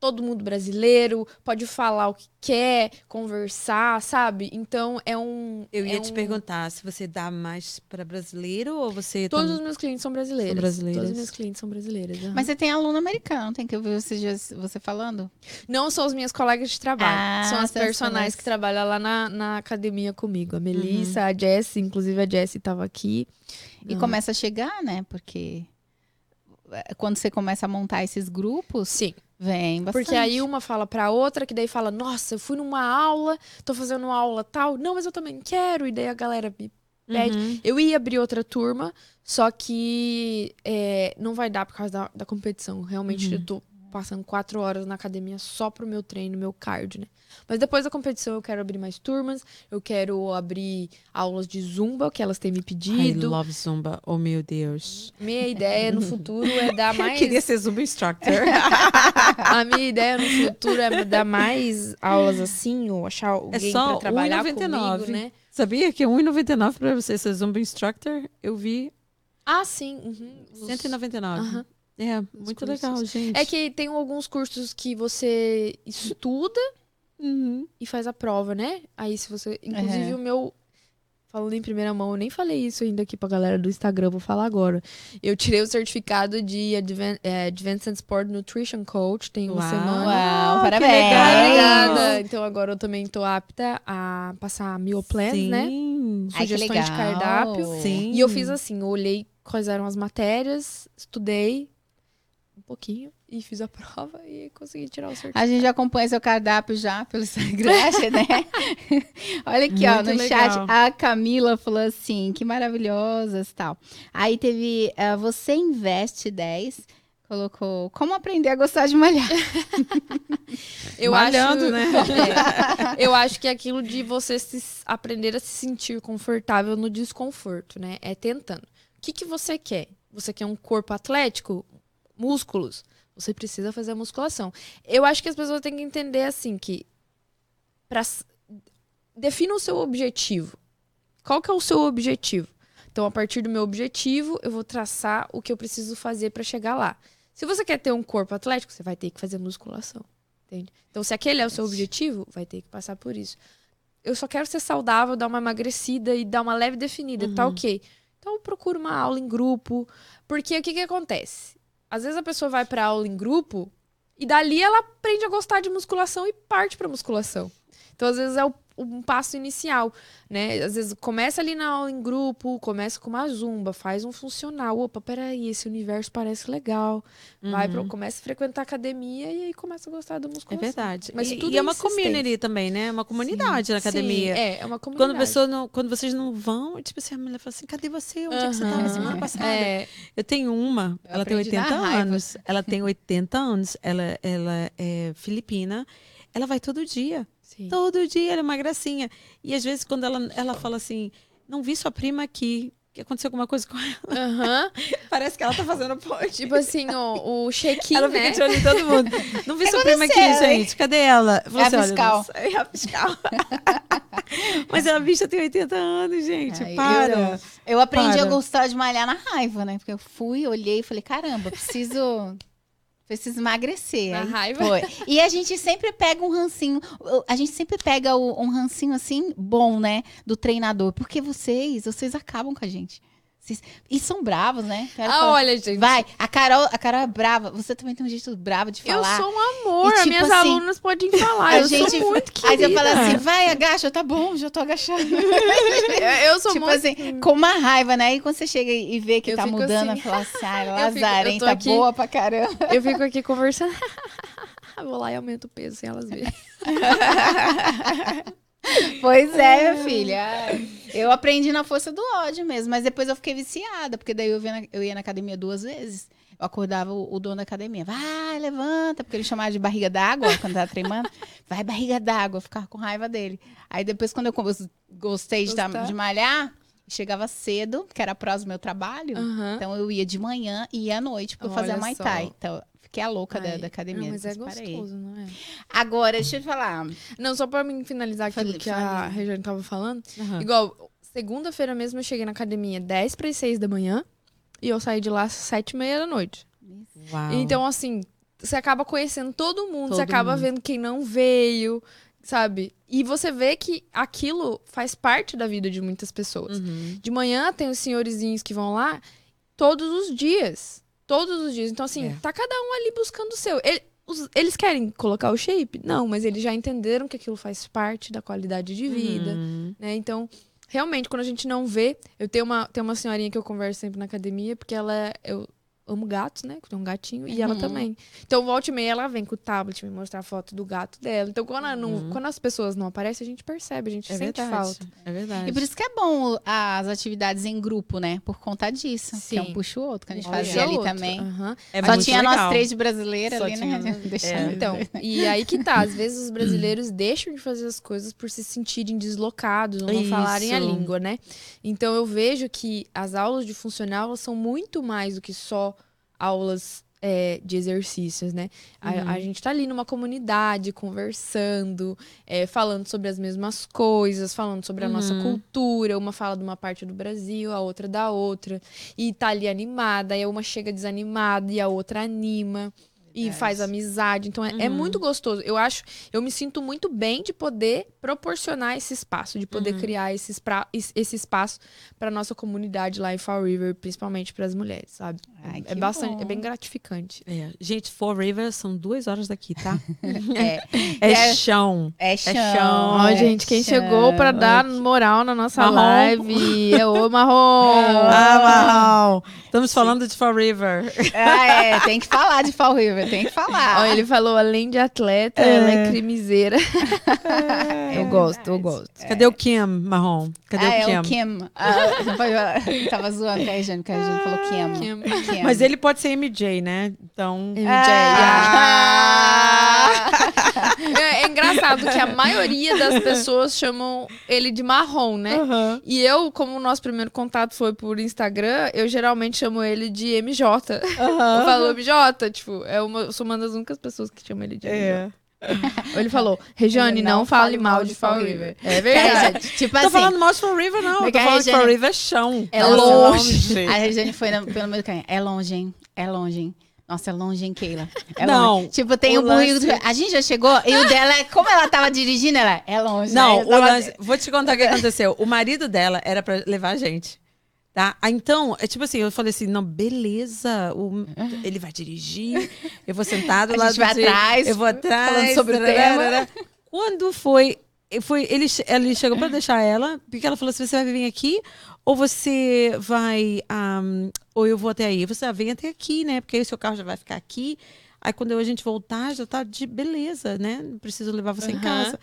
todo mundo brasileiro pode falar o que quer, conversar, sabe? Então é um Eu ia é te um- perguntar se você dá mais para brasileiro ou você Todos tam- os meus clientes são brasileiros. São brasileiras. Todos os meus clientes são brasileiros. aham. Mas você tem aluno americano, tem que ouvir você, você falando? Não são as minhas colegas de trabalho. Ah, são as são as personagens que trabalham lá na, na academia comigo. A Melissa, a Jessie, inclusive a Jessie tava aqui. E Não. começa a chegar, né? Porque é, quando você começa a montar esses grupos, Sim. Vem bastante. Porque aí uma fala pra outra, que daí fala, nossa, eu fui numa aula, tô fazendo uma aula tal. Não, mas eu também quero. E daí a galera me pede. Uhum. Eu ia abrir outra turma, só que é, não vai dar por causa da, da competição. Realmente Uhum. eu tô passando quatro horas na academia só pro meu treino, meu cardio, né? Mas depois da competição eu quero abrir mais turmas, eu quero abrir aulas de zumba, que elas têm me I pedido. love Zumba. Oh, meu Deus. Minha ideia no futuro é dar Eu mais. queria ser Zumba Instructor. A minha ideia no futuro é dar mais aulas assim, ou achar alguém É só pra trabalhar 1,99. comigo, né? Sabia que é R$1,99 para você ser Zumba Instructor? Eu vi Ah, sim. uhum. Os- 199. Aham. É, muito cursos. legal, gente. É que tem alguns cursos que você estuda Uhum. e faz a prova, né? Aí se você. Inclusive Uhum. o meu. falando em primeira mão, eu nem falei isso ainda aqui pra galera do Instagram, vou falar agora. Eu tirei o certificado de Advan é, Advanced Sport Nutrition Coach, tem uma Uau. semana. Uau, parabéns. legal. Obrigada. Então agora eu também tô apta a passar meal plans, né? Sim. Ai, que Sugestões de cardápio. Sim. E eu fiz assim, eu olhei quais eram as matérias, estudei pouquinho e fiz a prova e consegui tirar o certificado. A gente já acompanha seu cardápio já pelo Instagram, né? Olha aqui, ó, Muito no legal. chat, a Camila falou assim, que maravilhosas tal. Aí teve, ah, você investe 10, colocou, como aprender a gostar de malhar. Eu Malhando, acho, né? É. eu acho que é aquilo de você se- aprender a se sentir confortável no desconforto, né? É tentando. O que, que você quer? Você quer um corpo atlético? Músculos? Você precisa fazer a musculação. Eu acho que as pessoas têm que entender assim que pra, s- defina o seu objetivo. Qual que é o seu objetivo? Então, a partir do meu objetivo, eu vou traçar o que eu preciso fazer para chegar lá. Se você quer ter um corpo atlético, você vai ter que fazer musculação. Entende? Então, se aquele é o seu objetivo, vai ter que passar por isso. Eu só quero ser saudável, dar uma emagrecida e dar uma leve definida, tá ok. Então, eu procuro uma aula em grupo. Porque o que, que acontece? Às vezes a pessoa vai pra aula em grupo e dali ela aprende a gostar de musculação e parte pra musculação. Então, às vezes, é o- um passo inicial, né? Às vezes começa ali na aula em grupo, começa com uma zumba, faz um funcional. Opa, peraí, esse universo parece legal. Vai pro, começa a frequentar academia e aí começa a gostar da É musculação. verdade. Mas e, tudo e é uma insistência. community também, né? É uma comunidade na academia. Sim, é, é uma comunidade. Quando, a pessoa não, quando vocês não vão, tipo assim, a mulher fala assim, cadê você? Onde é que você estava Aham. semana passada? É, Eu tenho uma, Eu ela tem aprendi na 80 raiva. anos. Ela tem 80 anos, ela, ela é filipina. Ela vai todo dia. Sim. Todo dia, ela é uma gracinha. E às vezes, quando ela, ela fala assim, não vi sua prima aqui, que aconteceu alguma coisa com ela. Aham. Parece que ela tá fazendo ponte. Tipo assim, o, o check-in, ela né? fica de olho em todo mundo. Não vi sua prima aqui, hein? gente. Cadê ela? Eu falei É a assim, olha, fiscal. sei, É a fiscal. Mas ela, bicha, tem 80 anos, gente. Ai, para. Eu aprendi a Para. gostar de malhar na raiva, né? Porque eu fui, olhei e falei, caramba, preciso. Preciso emagrecer. Na raiva? Foi. E a gente sempre pega um rancinho. A gente sempre pega um rancinho assim, bom, né? Do treinador. Porque vocês, vocês acabam com a gente. E são bravos, né? Quero Ah, falar- olha, gente. Vai, a Carol, a Carol é brava. Você também tem um jeito bravo de Eu falar. sou um amor, E, tipo minhas assim, alunas podem falar. eu gente- sou muito Aí querida. eu falo assim, vai, agacha, tá bom, já tô agachando. Eu, eu sou tipo muito... assim, com uma raiva, né? E quando você chega e vê que Eu tá mudando, assim. fala assim, ai, Eu eu tô tá aqui- boa pra caramba. Eu fico aqui conversando. Vou lá e aumento o peso sem elas verem. Pois é, minha filha. Eu aprendi na força do ódio mesmo, mas depois eu fiquei viciada, porque daí eu ia na, eu ia na academia duas vezes. Eu acordava o, o dono da academia, vai, levanta, porque ele chamava de barriga d'água quando tava treinando. Vai, barriga d'água, eu ficava com raiva dele. Aí depois, quando eu gostei de, tá- de malhar, chegava cedo, que era próximo do meu trabalho. Aham. Então eu ia de manhã e ia à noite, porque eu fazia Olha Muay. Thai. Então fiquei a louca da, Ai, da academia. Não, mas é gostoso, não é? Agora, deixa eu te falar. Não, só pra mim finalizar aquilo Fale- que a. Regiane tava falando. Aham. Igual, segunda-feira mesmo eu cheguei na academia 10 para 6 da manhã e eu saí de lá às 7 e meia da noite. Uau. Então, assim, você acaba conhecendo todo mundo, você Todo acaba mundo. vendo quem não veio, sabe? E você vê que aquilo faz parte da vida de muitas pessoas. Uhum. De manhã tem os senhorizinhos que vão lá todos os dias. Todos os dias. Então, assim, É. tá cada um ali buscando o seu. Ele- os- eles querem colocar o shape? Não, mas eles já entenderam que aquilo faz parte da qualidade de vida Uhum. né? Então, realmente, quando a gente não vê, eu tenho uma, tenho uma senhorinha que eu converso sempre na academia, porque ela é- eu amo gatos, né? Eu tenho um gatinho, e ela Uhum. também. Então, volta e meia, ela vem com o tablet me mostrar a foto do gato dela. Então, quando, não- quando as pessoas não aparecem, a gente percebe, a gente É sente verdade. falta. É verdade. E por isso que é bom as atividades em grupo, né? Por conta disso. Que é um Sim. puxa o outro, que a gente Olha. fazia ali Outro. também. Aham. É Só tinha legal. nós três de brasileira Só ali, tinha né? nós- Deixando. É. Então, e aí que tá. Às vezes os brasileiros deixam de fazer as coisas por se sentirem deslocados não Isso. falarem a língua, né? Então eu vejo que as aulas de funcional elas são muito mais do que só aulas é, de exercícios, né? A, Uhum. a gente tá ali numa comunidade, conversando, é, falando sobre as mesmas coisas, falando sobre a nossa Uhum. cultura. Uma fala de uma parte do Brasil, a outra da outra. E tá ali animada, aí uma chega desanimada e a outra anima. E É faz amizade. Então é, é Uhum. muito gostoso. Eu acho, eu me sinto muito bem de poder proporcionar esse espaço, de poder Uhum. criar esse, espra- es- esse espaço para nossa comunidade lá em Fall River, principalmente para as mulheres, sabe? Ai, é que bastante, bom. é bem gratificante. É. Gente, Four Rivers são duas horas daqui, tá? É, É, É- chão. é chão. chão. Ó, é gente, quem chão. chegou para dar moral na nossa Marrom. live é o Marrom. Ah, Marrom. Estamos falando de Four River. Ah, é, tem que falar de Fall River, tem que falar. Ó, ele falou, além de atleta, ela é crimiseira. eu gosto, eu gosto. Cadê o Kim, Marrom? Cadê ah, o Kim? é o Kim. Ah, falar. tava zoando com a Regiane, porque a Regiane falou Kim. Kim. Kim. Mas ele pode ser MJ, né? Então. MJ, Ah! É, é engraçado que a maioria das pessoas chamam ele de marrom, né? Aham. E eu, como o nosso primeiro contato foi por Instagram, eu geralmente chamo ele de MJ. Eu falo MJ, tipo, é uma, eu sou uma das únicas pessoas que chama ele de MJ. É. Ele falou, Regiane, não, fale mal de Fall River. É verdade. tipo Não tô assim, falando mal de Fall River, não. Tô falando que Regiane- Fall River é chão. É longe. longe. a Regiane foi na- pelo meio do caminho. É longe, hein? É longe, hein? Nossa, é longe, hein, Keila? É Não, longe. Tipo, tem o o burrinho. lance- A gente já chegou e o dela, é- como ela tava dirigindo, ela é longe. Não, eu o tava- lance- vou te contar o que aconteceu. O marido dela era pra levar a gente. Tá? Ah, Então, é tipo assim, eu falei assim, não, beleza, o- ele vai dirigir, eu vou sentado A lá gente vai atrás, eu vou atrás, falando sobre o tararara. Quando foi, foi ele, ele chegou pra deixar ela, porque ela falou assim, você vai vir aqui ou você vai, ahm, ou eu vou até aí? Você ah, vem até aqui, né? Porque aí o seu carro já vai ficar aqui. Aí quando a gente voltar, já tá de beleza, né? Não preciso levar você em Aham. casa.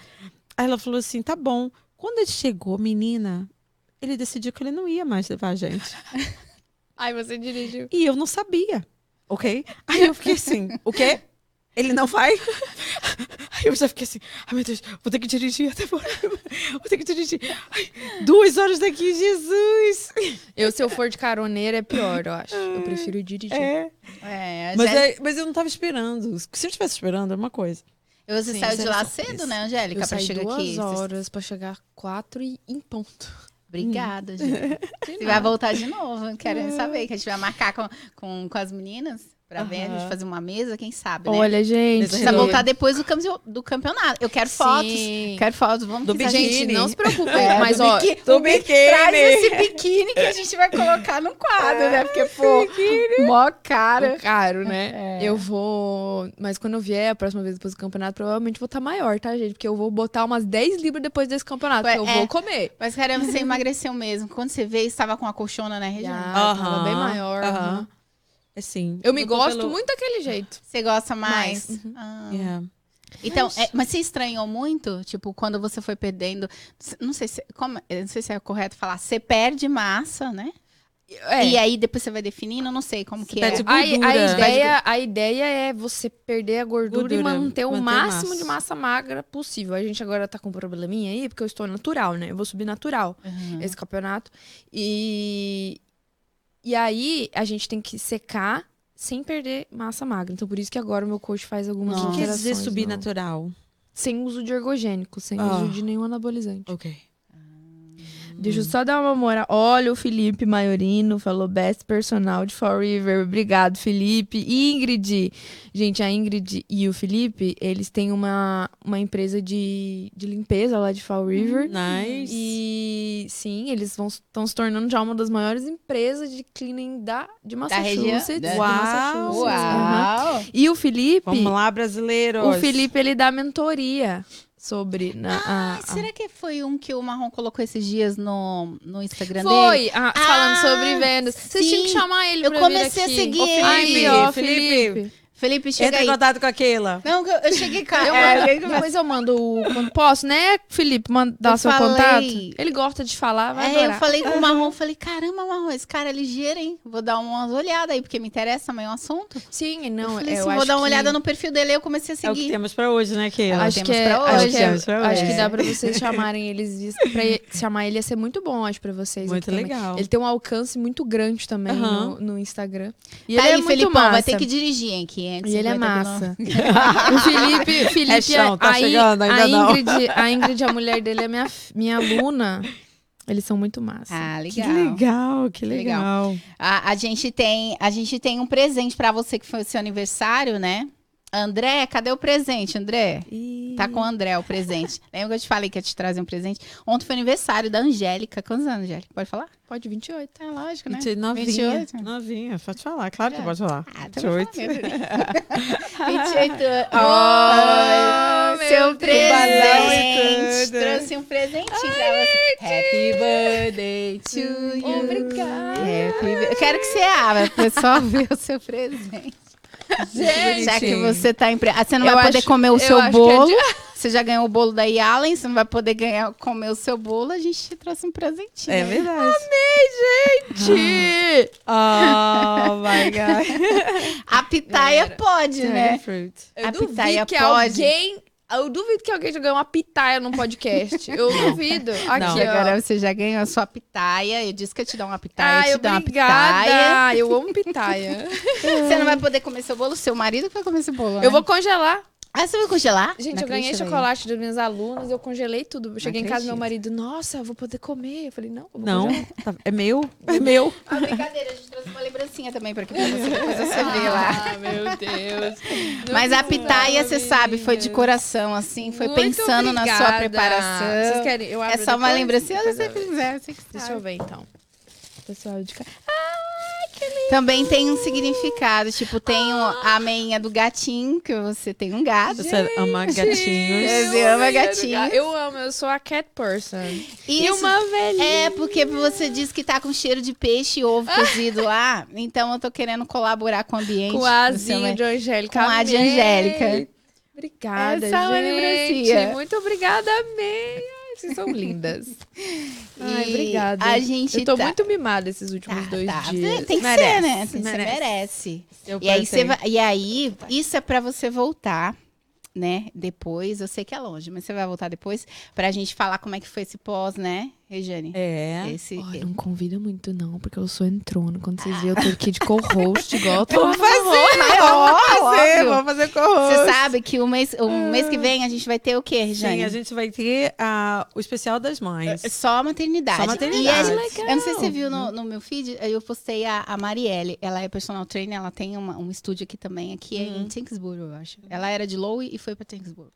Aí ela falou assim, tá bom. Quando ele chegou, menina, ele decidiu que ele não ia mais levar a gente. Ai, você dirigiu. E eu não sabia, ok? Aí eu fiquei assim, o quê? Ele não vai? Aí eu já fiquei assim, ai meu Deus, vou ter que dirigir até fora. Vou ter que dirigir. Ai, duas horas daqui, Jesus! Eu, se eu for de caroneira, é pior, eu acho. Eu prefiro dirigir. É. É, a Mas, Angélica- é, mas eu não tava esperando. Se eu estivesse esperando, é uma coisa. Você Sim, saiu isso de lá cedo, né, Angélica? Eu pra saí chegar duas aqui. horas pra chegar quatro e em ponto. Obrigada, gente. Você vai voltar de novo. Quero saber que a gente vai marcar com, com, com as meninas pra ver, a gente fazer uma mesa, quem sabe, né? Olha, gente. Precisa voltar depois do, do campeonato. Eu quero fotos. Sim. Quero fotos. Vamos Do biquíni. Gente, não se preocupe. É, mas, do ó, do biquíni. Traz esse biquíni que a gente vai colocar no quadro, né? Porque, pô, mó cara. caro, né? É. Eu vou. Mas quando eu vier a próxima vez depois do campeonato, provavelmente vou estar maior, tá, gente? Porque eu vou botar umas 10 libras depois desse campeonato. Ué, eu é. vou comer. Mas, caramba, você emagreceu mesmo. Quando você veio, estava com a colchona, né, Regina? Tava Aham, bem maior. aham. aham. É sim. Eu me gosto pelo- muito daquele jeito. Você gosta mais? Mais, Ah. É. Então, é, mas você estranhou muito? Tipo, quando você foi perdendo. Não sei se, como, não sei se é correto falar. Você perde massa, né? É. E aí depois você vai definindo, não sei como que perde é. gordura. A, a ideia, a ideia é você perder a gordura, e Gordura, manter o manter máximo massa. de massa magra possível. A gente agora tá com um probleminha aí, porque eu estou natural, né? Eu vou subir natural Uhum. esse campeonato. E, e aí a gente tem que secar sem perder massa magra. Então por isso que agora o meu coach faz algumas O que quer alterações. dizer subir no- natural? Sem uso de ergogênico, sem Ah. uso de nenhum anabolizante. Ok. Deixa eu só dar uma moral. Olha, o Felipe Maiorino falou best personal de Fall River. Obrigado, Felipe. Ingrid. Gente, a Ingrid e o Felipe, eles têm uma, uma empresa de, de limpeza lá de Fall River. Nice. E sim, eles estão se tornando já uma das maiores empresas de cleaning da, de região- Massachusetts. da- de Uau! Massachusetts. Uau! E o Felipe, Vamos lá, brasileiros. o Felipe, ele dá mentoria sobre na, Ah, a- a- será que foi um que o Marrom colocou esses dias no, no Instagram dele? Foi, ah, falando Ah, sobre vendas. Vocês tinham que chamar ele Eu pra comecei a seguir ele. Felipe, Felipe. Felipe. Felipe, chega Entra aí. em contato com a Keila. Não, eu, cheguei cá. Eu é, depois eu mando o... Posso, né, Felipe, mandar eu seu falei... contato? Ele gosta de falar, vai É, adorar. eu falei com o ah. Marrom, falei, caramba, Marrom, esse cara é ligeiro, hein? Vou dar umas olhadas aí, porque me interessa também o assunto. Sim, não, eu, falei, assim, eu vou dar uma que... olhada no perfil dele, eu comecei a seguir. É o que temos pra hoje, né, Keila? Acho, é, que, é, acho, que, acho, que dá pra vocês chamarem eles, pra chamar ele ia ser muito bom, acho, pra vocês. Muito legal. Também. Ele tem um alcance muito grande também uhum. no, no, Instagram. E tá ele é aí, é Felipão, massa. vai ter que dirigir, hein, Keila? E ele é massa. o Felipe, é Felipe é chão, tá a, chegando, ainda a Ingrid, não. a Ingrid, a mulher dele é minha, minha aluna. Eles são muito massa. Ah, legal. Que legal, que legal. legal. A, a, gente tem, a gente tem um presente para você que foi o seu aniversário, né? André, cadê o presente, André? Ih, Tá com o André o presente. Lembra que eu te falei que ia te trazer um presente? Ontem foi aniversário da Angélica. Quantos anos, Angélica? Pode falar? Pode 28. É lógico, né? 20, novinha. 28. Novinha, pode falar. Claro que pode falar. Ah, também 28. falei, 28 anos. Oh, Oh, seu presente. Trouxe um presentinho pra você. Happy birthday to you. Obrigada. Happy Eu quero que você abra, pro pessoal ver o seu presente. Já que você tá em... pre- Ah, você não Eu vai poder acho- comer o eu seu é bolo. de- Você já ganhou o bolo da Yalen, você não vai poder ganhar, comer o seu bolo. A gente te trouxe um presentinho. É verdade. Gente! Oh my God. A pitaia Galera, pode, né? Fruit. Eu A pitaia que pode? alguém... Eu duvido que alguém já ganhou uma pitaia num podcast. Eu duvido. Aqui, Não. ó. Agora você já ganhou a sua pitaia. Eu disse que eu te dar uma pitaia, Ai, eu te uma obrigada. pitaia. Eu amo pitaia. Você não vai poder comer seu bolo, seu marido que vai comer seu bolo. né? eu vou congelar. Ah, você vai congelar? Gente, eu ganhei chocolate das minhas alunas, eu congelei tudo. Eu cheguei em casa, meu marido, nossa, eu vou poder comer. Eu falei, não, eu vou Não, congelar. tá- é meu. É meu. Ah, brincadeira, a gente trouxe uma lembrancinha também pra aqui pra você, depois você vê lá. Ah, meu Deus. Não Mas a pitaia, você sabe, foi de coração, assim, foi Muito pensando na sua obrigada. preparação. Vocês querem? Eu É abro só uma lembrancinha, se você quiser, você Deixa eu ver, então. Pessoal de casa. Também tem um significado, tipo, tem o- a meinha do gatinho, que você tem um gato. Você ama gatinhos. Você ama gatinhos. Eu amo, eu sou a cat person. E Isso uma velhinha. É, porque você disse que tá com cheiro de peixe e ovo cozido lá, então eu tô querendo colaborar com o ambiente. Com a marido. de Angélica. Com a de. Angélica. Obrigada, Essa é uma gente. lembrancinha. Muito obrigada, amei. Vocês são lindas. Ai, E obrigada. A gente Eu tô tá- muito mimada esses últimos tá, dois tá. dias. Tem que Merece, ser, né? Você merece. merece. Eu E aí, você vai- e aí, isso é pra você voltar, né? Depois, eu sei que é longe, mas você vai voltar depois pra gente falar como é que foi esse pós, né, Regiane? É. Esse, Ai, não convida muito, não, porque eu sou entrono. Quando vocês verem, eu tô aqui de co-host, igual eu lá no fazer, Mas, ó, vamos fazer, vamos fazer com Você sabe que o mês, o mês que vem a gente vai ter o quê, Regiane? Sim, a gente vai ter ah, o especial das mães. Só maternidade. Só maternidade. E a Ah, gente- eu não sei se você viu no, no meu feed, eu postei a, a Marielle. Ela é personal trainer, ela tem uma- um estúdio aqui também, aqui Uhum. em Tinksboro, eu acho. Ela era de Lowe e foi pra Tinksboro.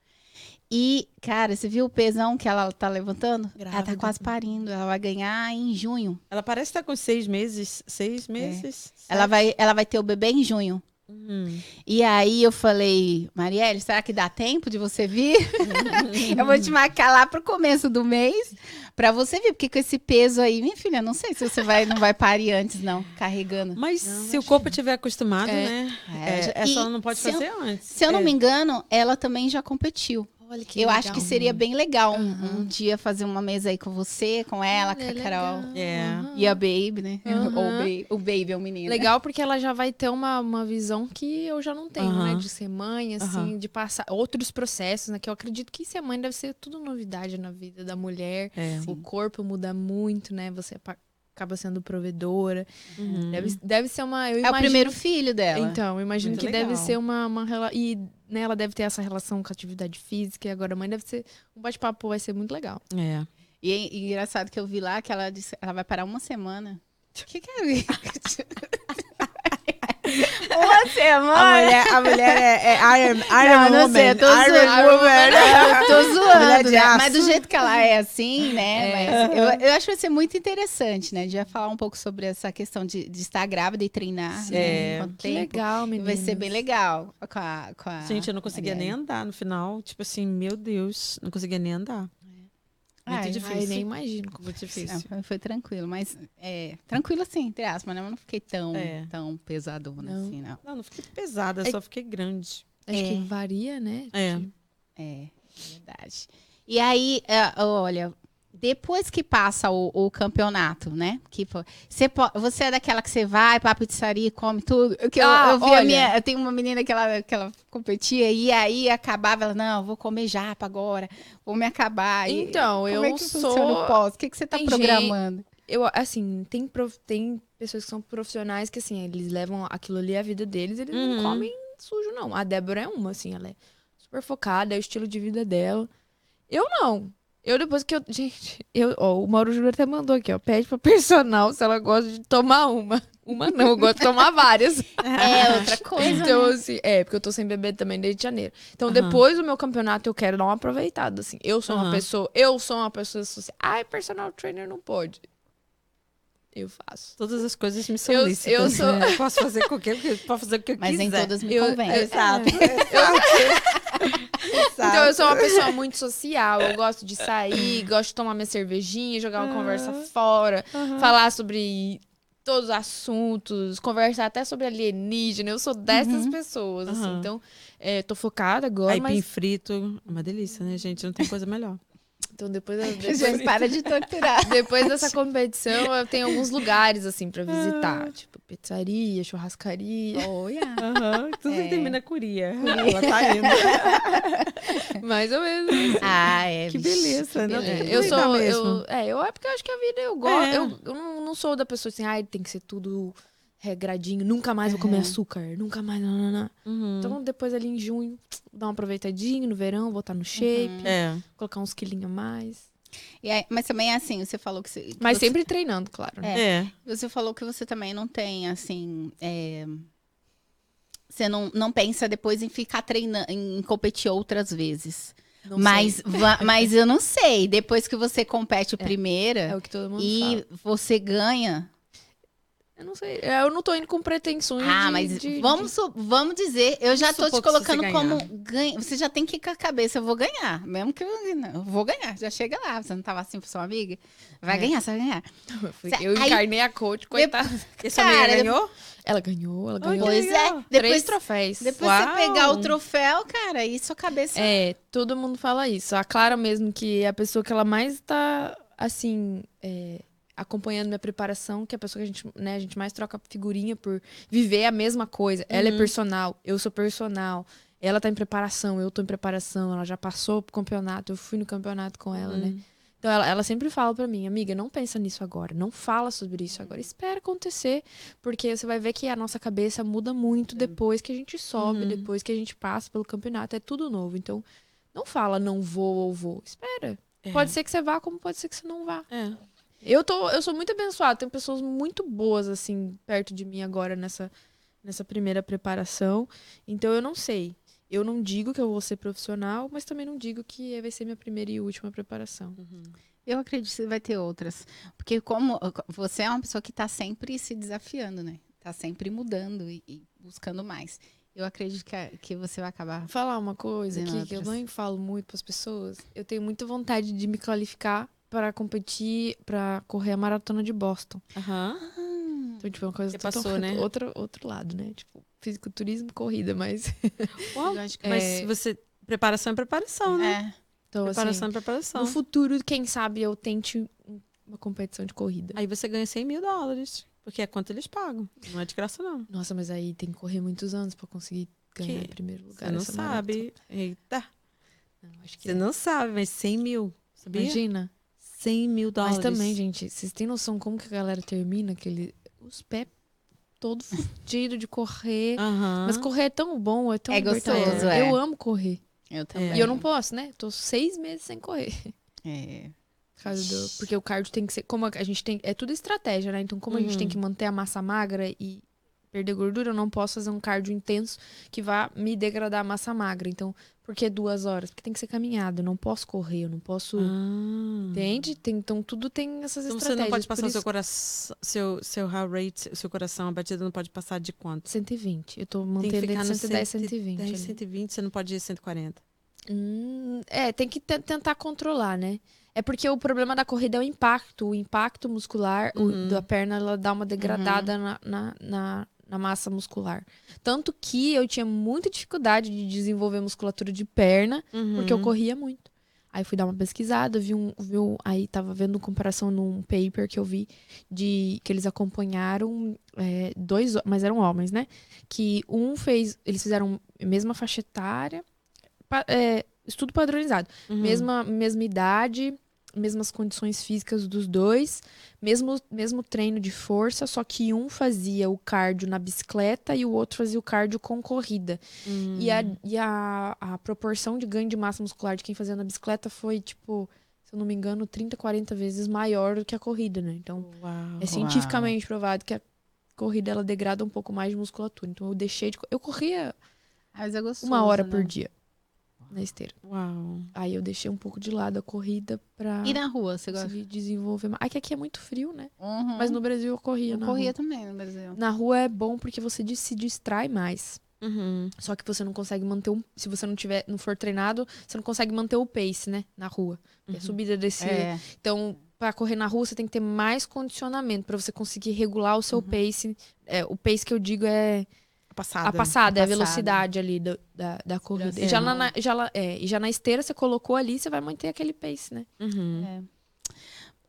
E, cara, você viu o pesão que ela tá levantando? Ela tá Grávida. quase parindo. Ela vai ganhar em junho. Ela parece estar com seis meses. Seis meses? É. Ela vai, ela vai ter o bebê em junho. Hum. E aí eu falei, Marielle, será que dá tempo de você vir? eu vou te marcar lá pro começo do mês pra você vir, porque com esse peso aí, minha filha, não sei se você vai não vai parir antes não, carregando. Mas se o corpo estiver acostumado, É. né? É, É, essa ela não pode se eu- fazer antes. Se eu não É. me engano, ela também já competiu. Olha que eu acho que seria bem legal um, um dia fazer uma mesa aí com você, com ela, com a Carol. É. E a Baby, né? Ou o Baby, o é o menino. Legal porque ela já vai ter uma, uma visão que eu já não tenho, né? De ser mãe, assim, de passar outros processos, né? Que eu acredito que ser mãe deve ser tudo novidade na vida da mulher. É. O corpo muda muito, né? Você acaba sendo provedora. Uhum. Deve, deve ser uma. Eu É o imagino- primeiro filho dela. Então, eu imagino Muito que deve legal. ser uma, uma relação. E né, ela deve ter essa relação com a atividade física. E agora a mãe deve ser. Um bate-papo vai ser muito legal. É. E, é engraçado que eu vi lá que ela disse ela vai parar uma semana. O que, que é isso? uma semana? A mulher, a mulher é, é Iron, Iron não, não Woman. sei, eu tô Iron zoando. Woman. Eu tô Mulher zoando, de né? Mas do jeito que ela é assim, né? Mas eu, eu acho que vai ser muito interessante, né? A gente vai falar um pouco sobre essa questão de, de estar grávida e treinar. Sim. Né? É. Quanto Que tempo. legal, menina. Vai ser bem legal com a. Com a Gente, eu não conseguia nem andar no final. Tipo assim, meu Deus, não conseguia nem andar. Muito Ai, difícil. Ai, nem imagino. Muito difícil. Não, foi, foi tranquilo, mas é, tranquilo assim, entre aspas, né? Mas não fiquei tão, É. tão pesadona Não. assim, não. Não, não fiquei pesada, É- só fiquei grande. Acho É. que varia, né? É. É, verdade. E aí, é, olha, depois que passa o, o campeonato, né? Que você, você é daquela que você vai pra pizzaria e come tudo. Que eu, Ah, eu vi a olha. minha. Eu tenho uma menina que ela, que ela competia e aí acabava, ela, não, vou comer japa agora, vou me acabar. E Então, como eu é que sou- pós? O que, que você tá Tem programando? Eu, assim, tem, prof- tem pessoas que são profissionais que, assim, eles levam aquilo ali a vida deles, eles Uhum. não comem sujo, não. A Débora é uma, assim, ela é super focada, é o estilo de vida dela. Eu não. Eu depois que eu. Gente, eu, ó, o Mauro Júnior até mandou aqui, ó. Pede pra personal se ela gosta de tomar uma. Uma não, eu gosto de tomar várias. É outra coisa. Então, né? assim, é, porque eu tô sem beber também desde janeiro. Então, Aham. depois do meu campeonato, eu quero dar uma aproveitada, assim. Eu sou uma Aham. pessoa, eu sou uma pessoa social. Ai, personal trainer não pode. Eu faço. Todas as coisas me são Eu- lícitas. eu sou- né? Eu posso fazer qualquer coisa, posso fazer o que eu Mas quiser. nem todas me Eu- convêm. eu- Exato. Então, eu sou uma pessoa muito social. Eu gosto de sair, gosto de tomar minha cervejinha, jogar uma conversa fora, falar sobre todos os assuntos, conversar até sobre alienígena. Eu sou dessas pessoas, assim. Então, é, tô focada agora, Aipim mas... frito, é uma delícia, né, gente? Não tem coisa melhor. Então, depois, Gente, depois, para de torturar. depois dessa competição, eu tenho alguns lugares, assim, pra visitar. Tipo, pizzaria, churrascaria. Olha. Aham, tudo É. que termina curia. Ela tá indo. Mais ou menos. Ah, é. Que beleza, né? É, eu sou. Eu, é, eu é porque eu acho que a vida eu gosto. É. Eu, eu não, não sou da pessoa assim, ai, tem que ser tudo regradinho, nunca mais vou comer Uhum. açúcar, nunca mais. Não, não, não. Uhum. Então, depois ali em junho, dar uma aproveitadinha no verão, voltar no shape, Uhum. é. colocar uns quilinhos a mais. E aí- mas também é assim, você falou que você. Mas você- sempre treinando, claro. né? É. É. Você falou que você também não tem, assim. é, Você não, não pensa depois em ficar treinando, em competir outras vezes. Não Mas, mas eu não sei. Depois que você compete a É primeira o que todo mundo e fala. você ganha. Eu não sei. É, Eu não tô indo com pretensões. Ah, de- mas de- vamos, su- vamos dizer, eu já tô supor te se você colocando como ganha. Você já tem que ir com a cabeça, eu vou ganhar. Mesmo que eu, não, eu vou ganhar. Já chega lá. Você não tava assim pra sua amiga? Vai É. ganhar, você vai ganhar. de- Fui- Aí- Eu encarnei a coach, coitada. E sua Cara, amiga ganhou? Ela ganhou, ela ganhou. Pois é. Três Depois, troféus. depois Uau. você pegar o troféu, cara, e sua cabeça. É, todo mundo fala isso. A Clara mesmo, que é a pessoa que ela mais tá, assim, é, acompanhando minha preparação, que é a pessoa que a gente, né, a gente mais troca figurinha por viver a mesma coisa. Ela é personal, eu sou personal. Ela tá em preparação, eu tô em preparação. Ela já passou pro campeonato, eu fui no campeonato com ela, né? Então ela, ela sempre fala pra mim, amiga, não pensa nisso agora, não fala sobre isso agora, espera acontecer, porque você vai ver que a nossa cabeça muda muito depois que a gente sobe, Uhum. depois que a gente passa pelo campeonato, é tudo novo. Então, não fala não vou ou vou, espera. É. Pode ser que você vá, como pode ser que você não vá. É. Eu tô, eu sou muito abençoada, tem pessoas muito boas assim perto de mim agora nessa nessa primeira preparação. Então eu não sei. Eu não digo que eu vou ser profissional, mas também não digo que vai ser minha primeira e última preparação. Eu acredito que vai ter outras. Porque como você é uma pessoa que tá sempre se desafiando, né? Tá sempre mudando e, e buscando mais. Eu acredito que, a- que você vai acabar. Falar uma coisa aqui que eu não falo muito para as pessoas. Eu tenho muita vontade de me qualificar para competir, para correr a maratona de Boston. Aham. Então, tipo, é uma coisa Você total- passou, né? outro, outro lado, né? Tipo, fisiculturismo, corrida, mas... Uau, Mas É. você. Preparação é preparação, né? É. Então, assim, Preparação é preparação. no futuro, quem sabe eu tente um- uma competição de corrida. Aí você ganha 100 mil dólares. Porque é quanto eles pagam. Não é de graça, não. Nossa, mas aí tem que correr muitos anos para conseguir ganhar Que? primeiro lugar. Você não sabe. Eita. maratona. Não, acho que Você não sabe, mas 100 mil. Sabia? Imagina. 100 mil dólares. Mas também, gente, vocês têm noção como que a galera termina aquele... Os pés todo fudido de correr. Aham. Mas correr é tão bom, é tão É gostoso, é. Eu amo correr. Eu também. E eu não posso, né? Tô seis meses sem correr. É. Por causa do- porque o cardio tem que ser. Como a gente tem. É tudo estratégia, né? Então, como a gente Uhum. tem que manter a massa magra e perder gordura, eu não posso fazer um cardio intenso que vá me degradar a massa magra. Então, por que duas horas? Porque tem que ser caminhada. Eu não posso correr, eu não posso. Ah. Entende? Tem- então, tudo tem essas Então você estratégias. não pode passar o seu coração, seu, seu heart rate, o seu coração, a batida não pode passar de quanto? 120. Eu tô mantendo entre no 110 e 120. 110, ali. 120, você não pode ir 140. Hum, é, tem que te- tentar controlar, né? É porque o problema da corrida é o impacto. O impacto muscular o- Uhum. da perna, ela dá uma degradada na, na, na, na massa muscular. Tanto que eu tinha muita dificuldade de desenvolver musculatura de perna, porque eu Uhum. corria muito. Aí fui dar uma pesquisada, vi um, vi um- aí tava vendo comparação num paper que eu vi de que eles acompanharam é, dois, mas eram homens, né? Que um fez, eles fizeram a mesma faixa etária, pa- é, estudo padronizado, Uhum. mesma mesma idade, mesmas condições físicas dos dois, mesmo mesmo treino de força, só que um fazia o cardio na bicicleta e o outro fazia o cardio com corrida. Uhum. E, a, e a, a proporção de ganho de massa muscular de quem fazia na bicicleta foi, tipo, se eu não me engano, 30, 40 vezes maior do que a corrida, né? Então, Uau. é cientificamente provado que a corrida ela degrada um pouco mais de musculatura. Então eu deixei de. Eu corria é gostoso, uma hora né? por dia na esteira. Uau. Aí eu deixei um pouco de lado a corrida pra E na rua, você gosta? conseguir desenvolver mais. Aqui, aqui é muito frio, né? Uhum. Mas no Brasil eu corria. Eu corria rua. também no Brasil. Na rua é bom porque você se distrai mais. Uhum. Só que você não consegue manter um. Se você não tiver, não for treinado, você não consegue manter o pace, né? Na rua. É Uhum. subida desse. É. Então, pra correr na rua, você tem que ter mais condicionamento pra você conseguir regular o seu pace. É, o pace que eu digo é A passada. a passada, é a velocidade ali do- da, da corrida. E já, na, já, é, e já na esteira, você colocou ali, você vai manter aquele pace, né? Uhum.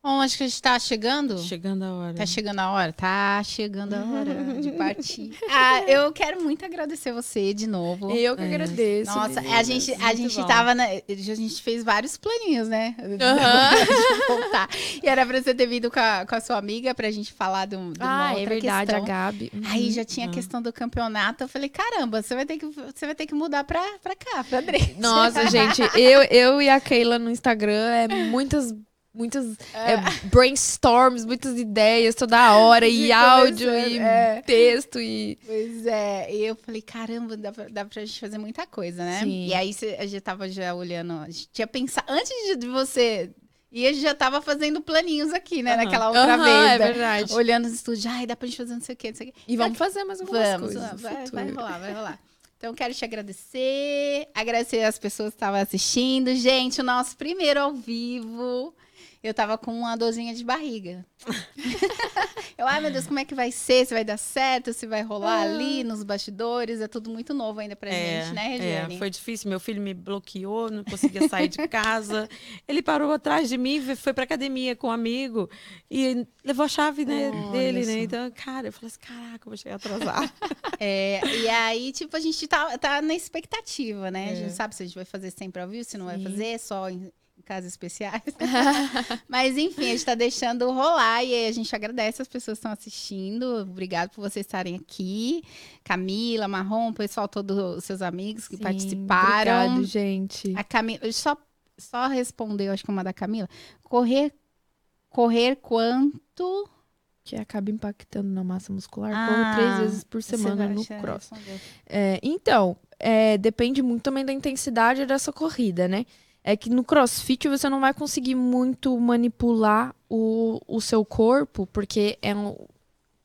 Bom, acho que a gente tá chegando. Chegando a hora. Tá chegando a hora? Tá chegando a hora de partir. Ah, eu quero muito agradecer você de novo. Eu que É. agradeço. Nossa, meninas. a gente, a muito gente bom. tava na, a gente fez vários planinhos, né? Aham. de voltar. E era pra você ter vindo com a, com a sua amiga pra gente falar de, um, de uma Ah, é outra verdade, questão. a Gabi. Uhum. Aí já tinha a Ah. questão do campeonato. Eu falei, caramba, você vai ter que, você vai ter que mudar pra, pra cá, pra Drake. Nossa, gente, eu, eu e a Keila no Instagram é muitas. Muitas é, brainstorms, muitas ideias toda hora, e áudio, e é. texto, e. Pois é, e eu falei, caramba, dá pra, dá pra gente fazer muita coisa, né? Sim. E aí a gente tava já olhando, a gente tinha pensado, antes de, você, e a gente já tava fazendo planinhos aqui, né? Aham. Naquela outra Aham, vez. é né? verdade. Olhando os estúdios, ai, dá pra gente fazer não sei o quê, não sei o quê. E vamos fazer mais algumas Vamos, coisas. vai, vai rolar, vai rolar. Então, quero te agradecer, agradecer as pessoas que estavam assistindo. Gente, o nosso primeiro ao vivo, eu tava com uma dorzinha de barriga. eu, ai meu Deus, como é que vai ser? Se vai dar certo? Se vai rolar ali nos bastidores? É tudo muito novo ainda pra gente, né, Regiane? é, foi difícil. Meu filho me bloqueou, não conseguia sair de casa. Ele parou atrás de mim, foi pra academia com um amigo e levou a chave né, Olha dele, né? Então, cara, eu falei assim: caraca, eu vou chegar atrasado. É, e aí, tipo, a gente tá, tá na expectativa, né? A É. gente não sabe se a gente vai fazer sempre ao vivo, se não vai Sim. fazer, só em casos especiais. Mas, enfim, a gente tá deixando rolar e a gente agradece as pessoas que estão assistindo. Obrigado por vocês estarem aqui. Camila, Marrom, o pessoal, todos os seus amigos que Sim, participaram. Obrigado, gente. A Camila, só, só respondeu, acho que uma da Camila. Correr, correr quanto? Que acaba impactando na massa muscular. Ah, Corro três vezes por semana no cross. É, então, é, depende muito também da intensidade dessa corrida, né? É que no crossfit você não vai conseguir muito manipular o, o seu corpo, porque é um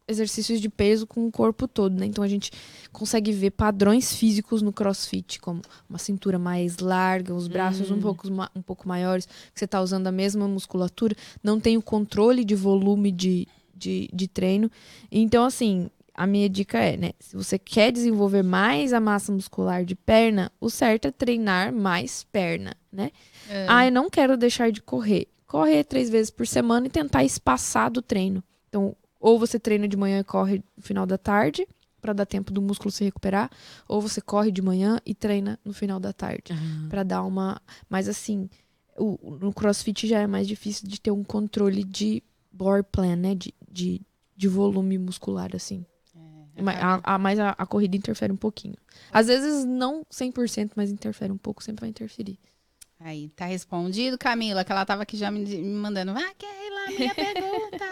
exercícios de peso com o corpo todo, né? Então a gente consegue ver padrões físicos no crossfit, como uma cintura mais larga, os braços um, Hum. pouco, um pouco maiores, que você tá usando a mesma musculatura, não tem o controle de volume de, de, de treino. Então, assim, a minha dica é, né? Se você quer desenvolver mais a massa muscular de perna, o certo é treinar mais perna, né? É. Ah, eu não quero deixar de correr. Correr três vezes por semana e tentar espaçar do treino. Então, ou você treina de manhã e corre no final da tarde, para dar tempo do músculo se recuperar, ou você corre de manhã e treina no final da tarde, Pra dar uma. Mas assim, o, no CrossFit já é mais difícil de ter um controle de bore plan, né? De, de, de volume muscular, assim. É, Mas a, a- mas a, a corrida interfere um pouquinho. Às vezes não 100%, mas interfere um pouco, sempre vai interferir. Aí, tá respondido, Camila, que ela tava aqui já me, me mandando. Ah, Keila, minha pergunta.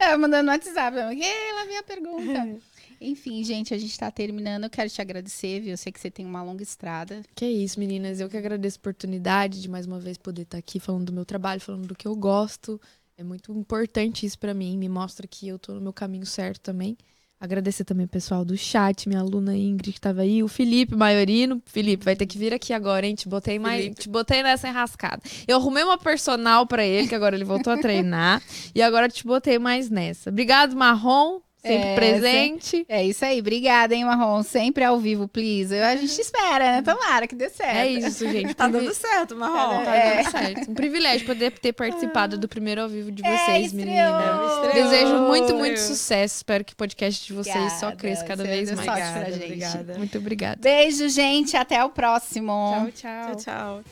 ela mandando no WhatsApp. ela, Keila, minha pergunta. Enfim, gente, a gente tá terminando. Eu quero te agradecer, viu? Eu sei que você tem uma longa estrada. Que isso, meninas. Eu que agradeço a oportunidade de mais uma vez poder estar aqui falando do meu trabalho, falando do que eu gosto. É muito importante isso pra mim. Me mostra que eu tô no meu caminho certo também. Agradecer também o pessoal do chat, minha aluna Ingrid que tava aí, o Felipe Maiorino. Felipe, vai ter que vir aqui agora, hein? Te botei, mais, te botei nessa enrascada. Eu arrumei uma personal pra ele, que agora ele voltou a treinar. e agora te botei mais nessa. Obrigado, Marrom, sempre É, presente. É isso aí. Obrigada, hein, Marrom? Sempre ao vivo, please. A gente espera, né? Tomara que dê certo. É isso, gente. Tá dando certo, Marrom. Tá É. dando certo. Um privilégio poder ter participado do primeiro ao vivo de É, vocês, meninas. Desejo muito, muito sucesso. Espero que o podcast de vocês só Obrigada. cresça cada Você vez mais. Obrigada, gente. obrigada. Muito obrigada. Beijo, gente. Até o próximo. Tchau, tchau. Tchau, tchau.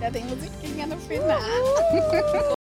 Já tem musiquinha no final.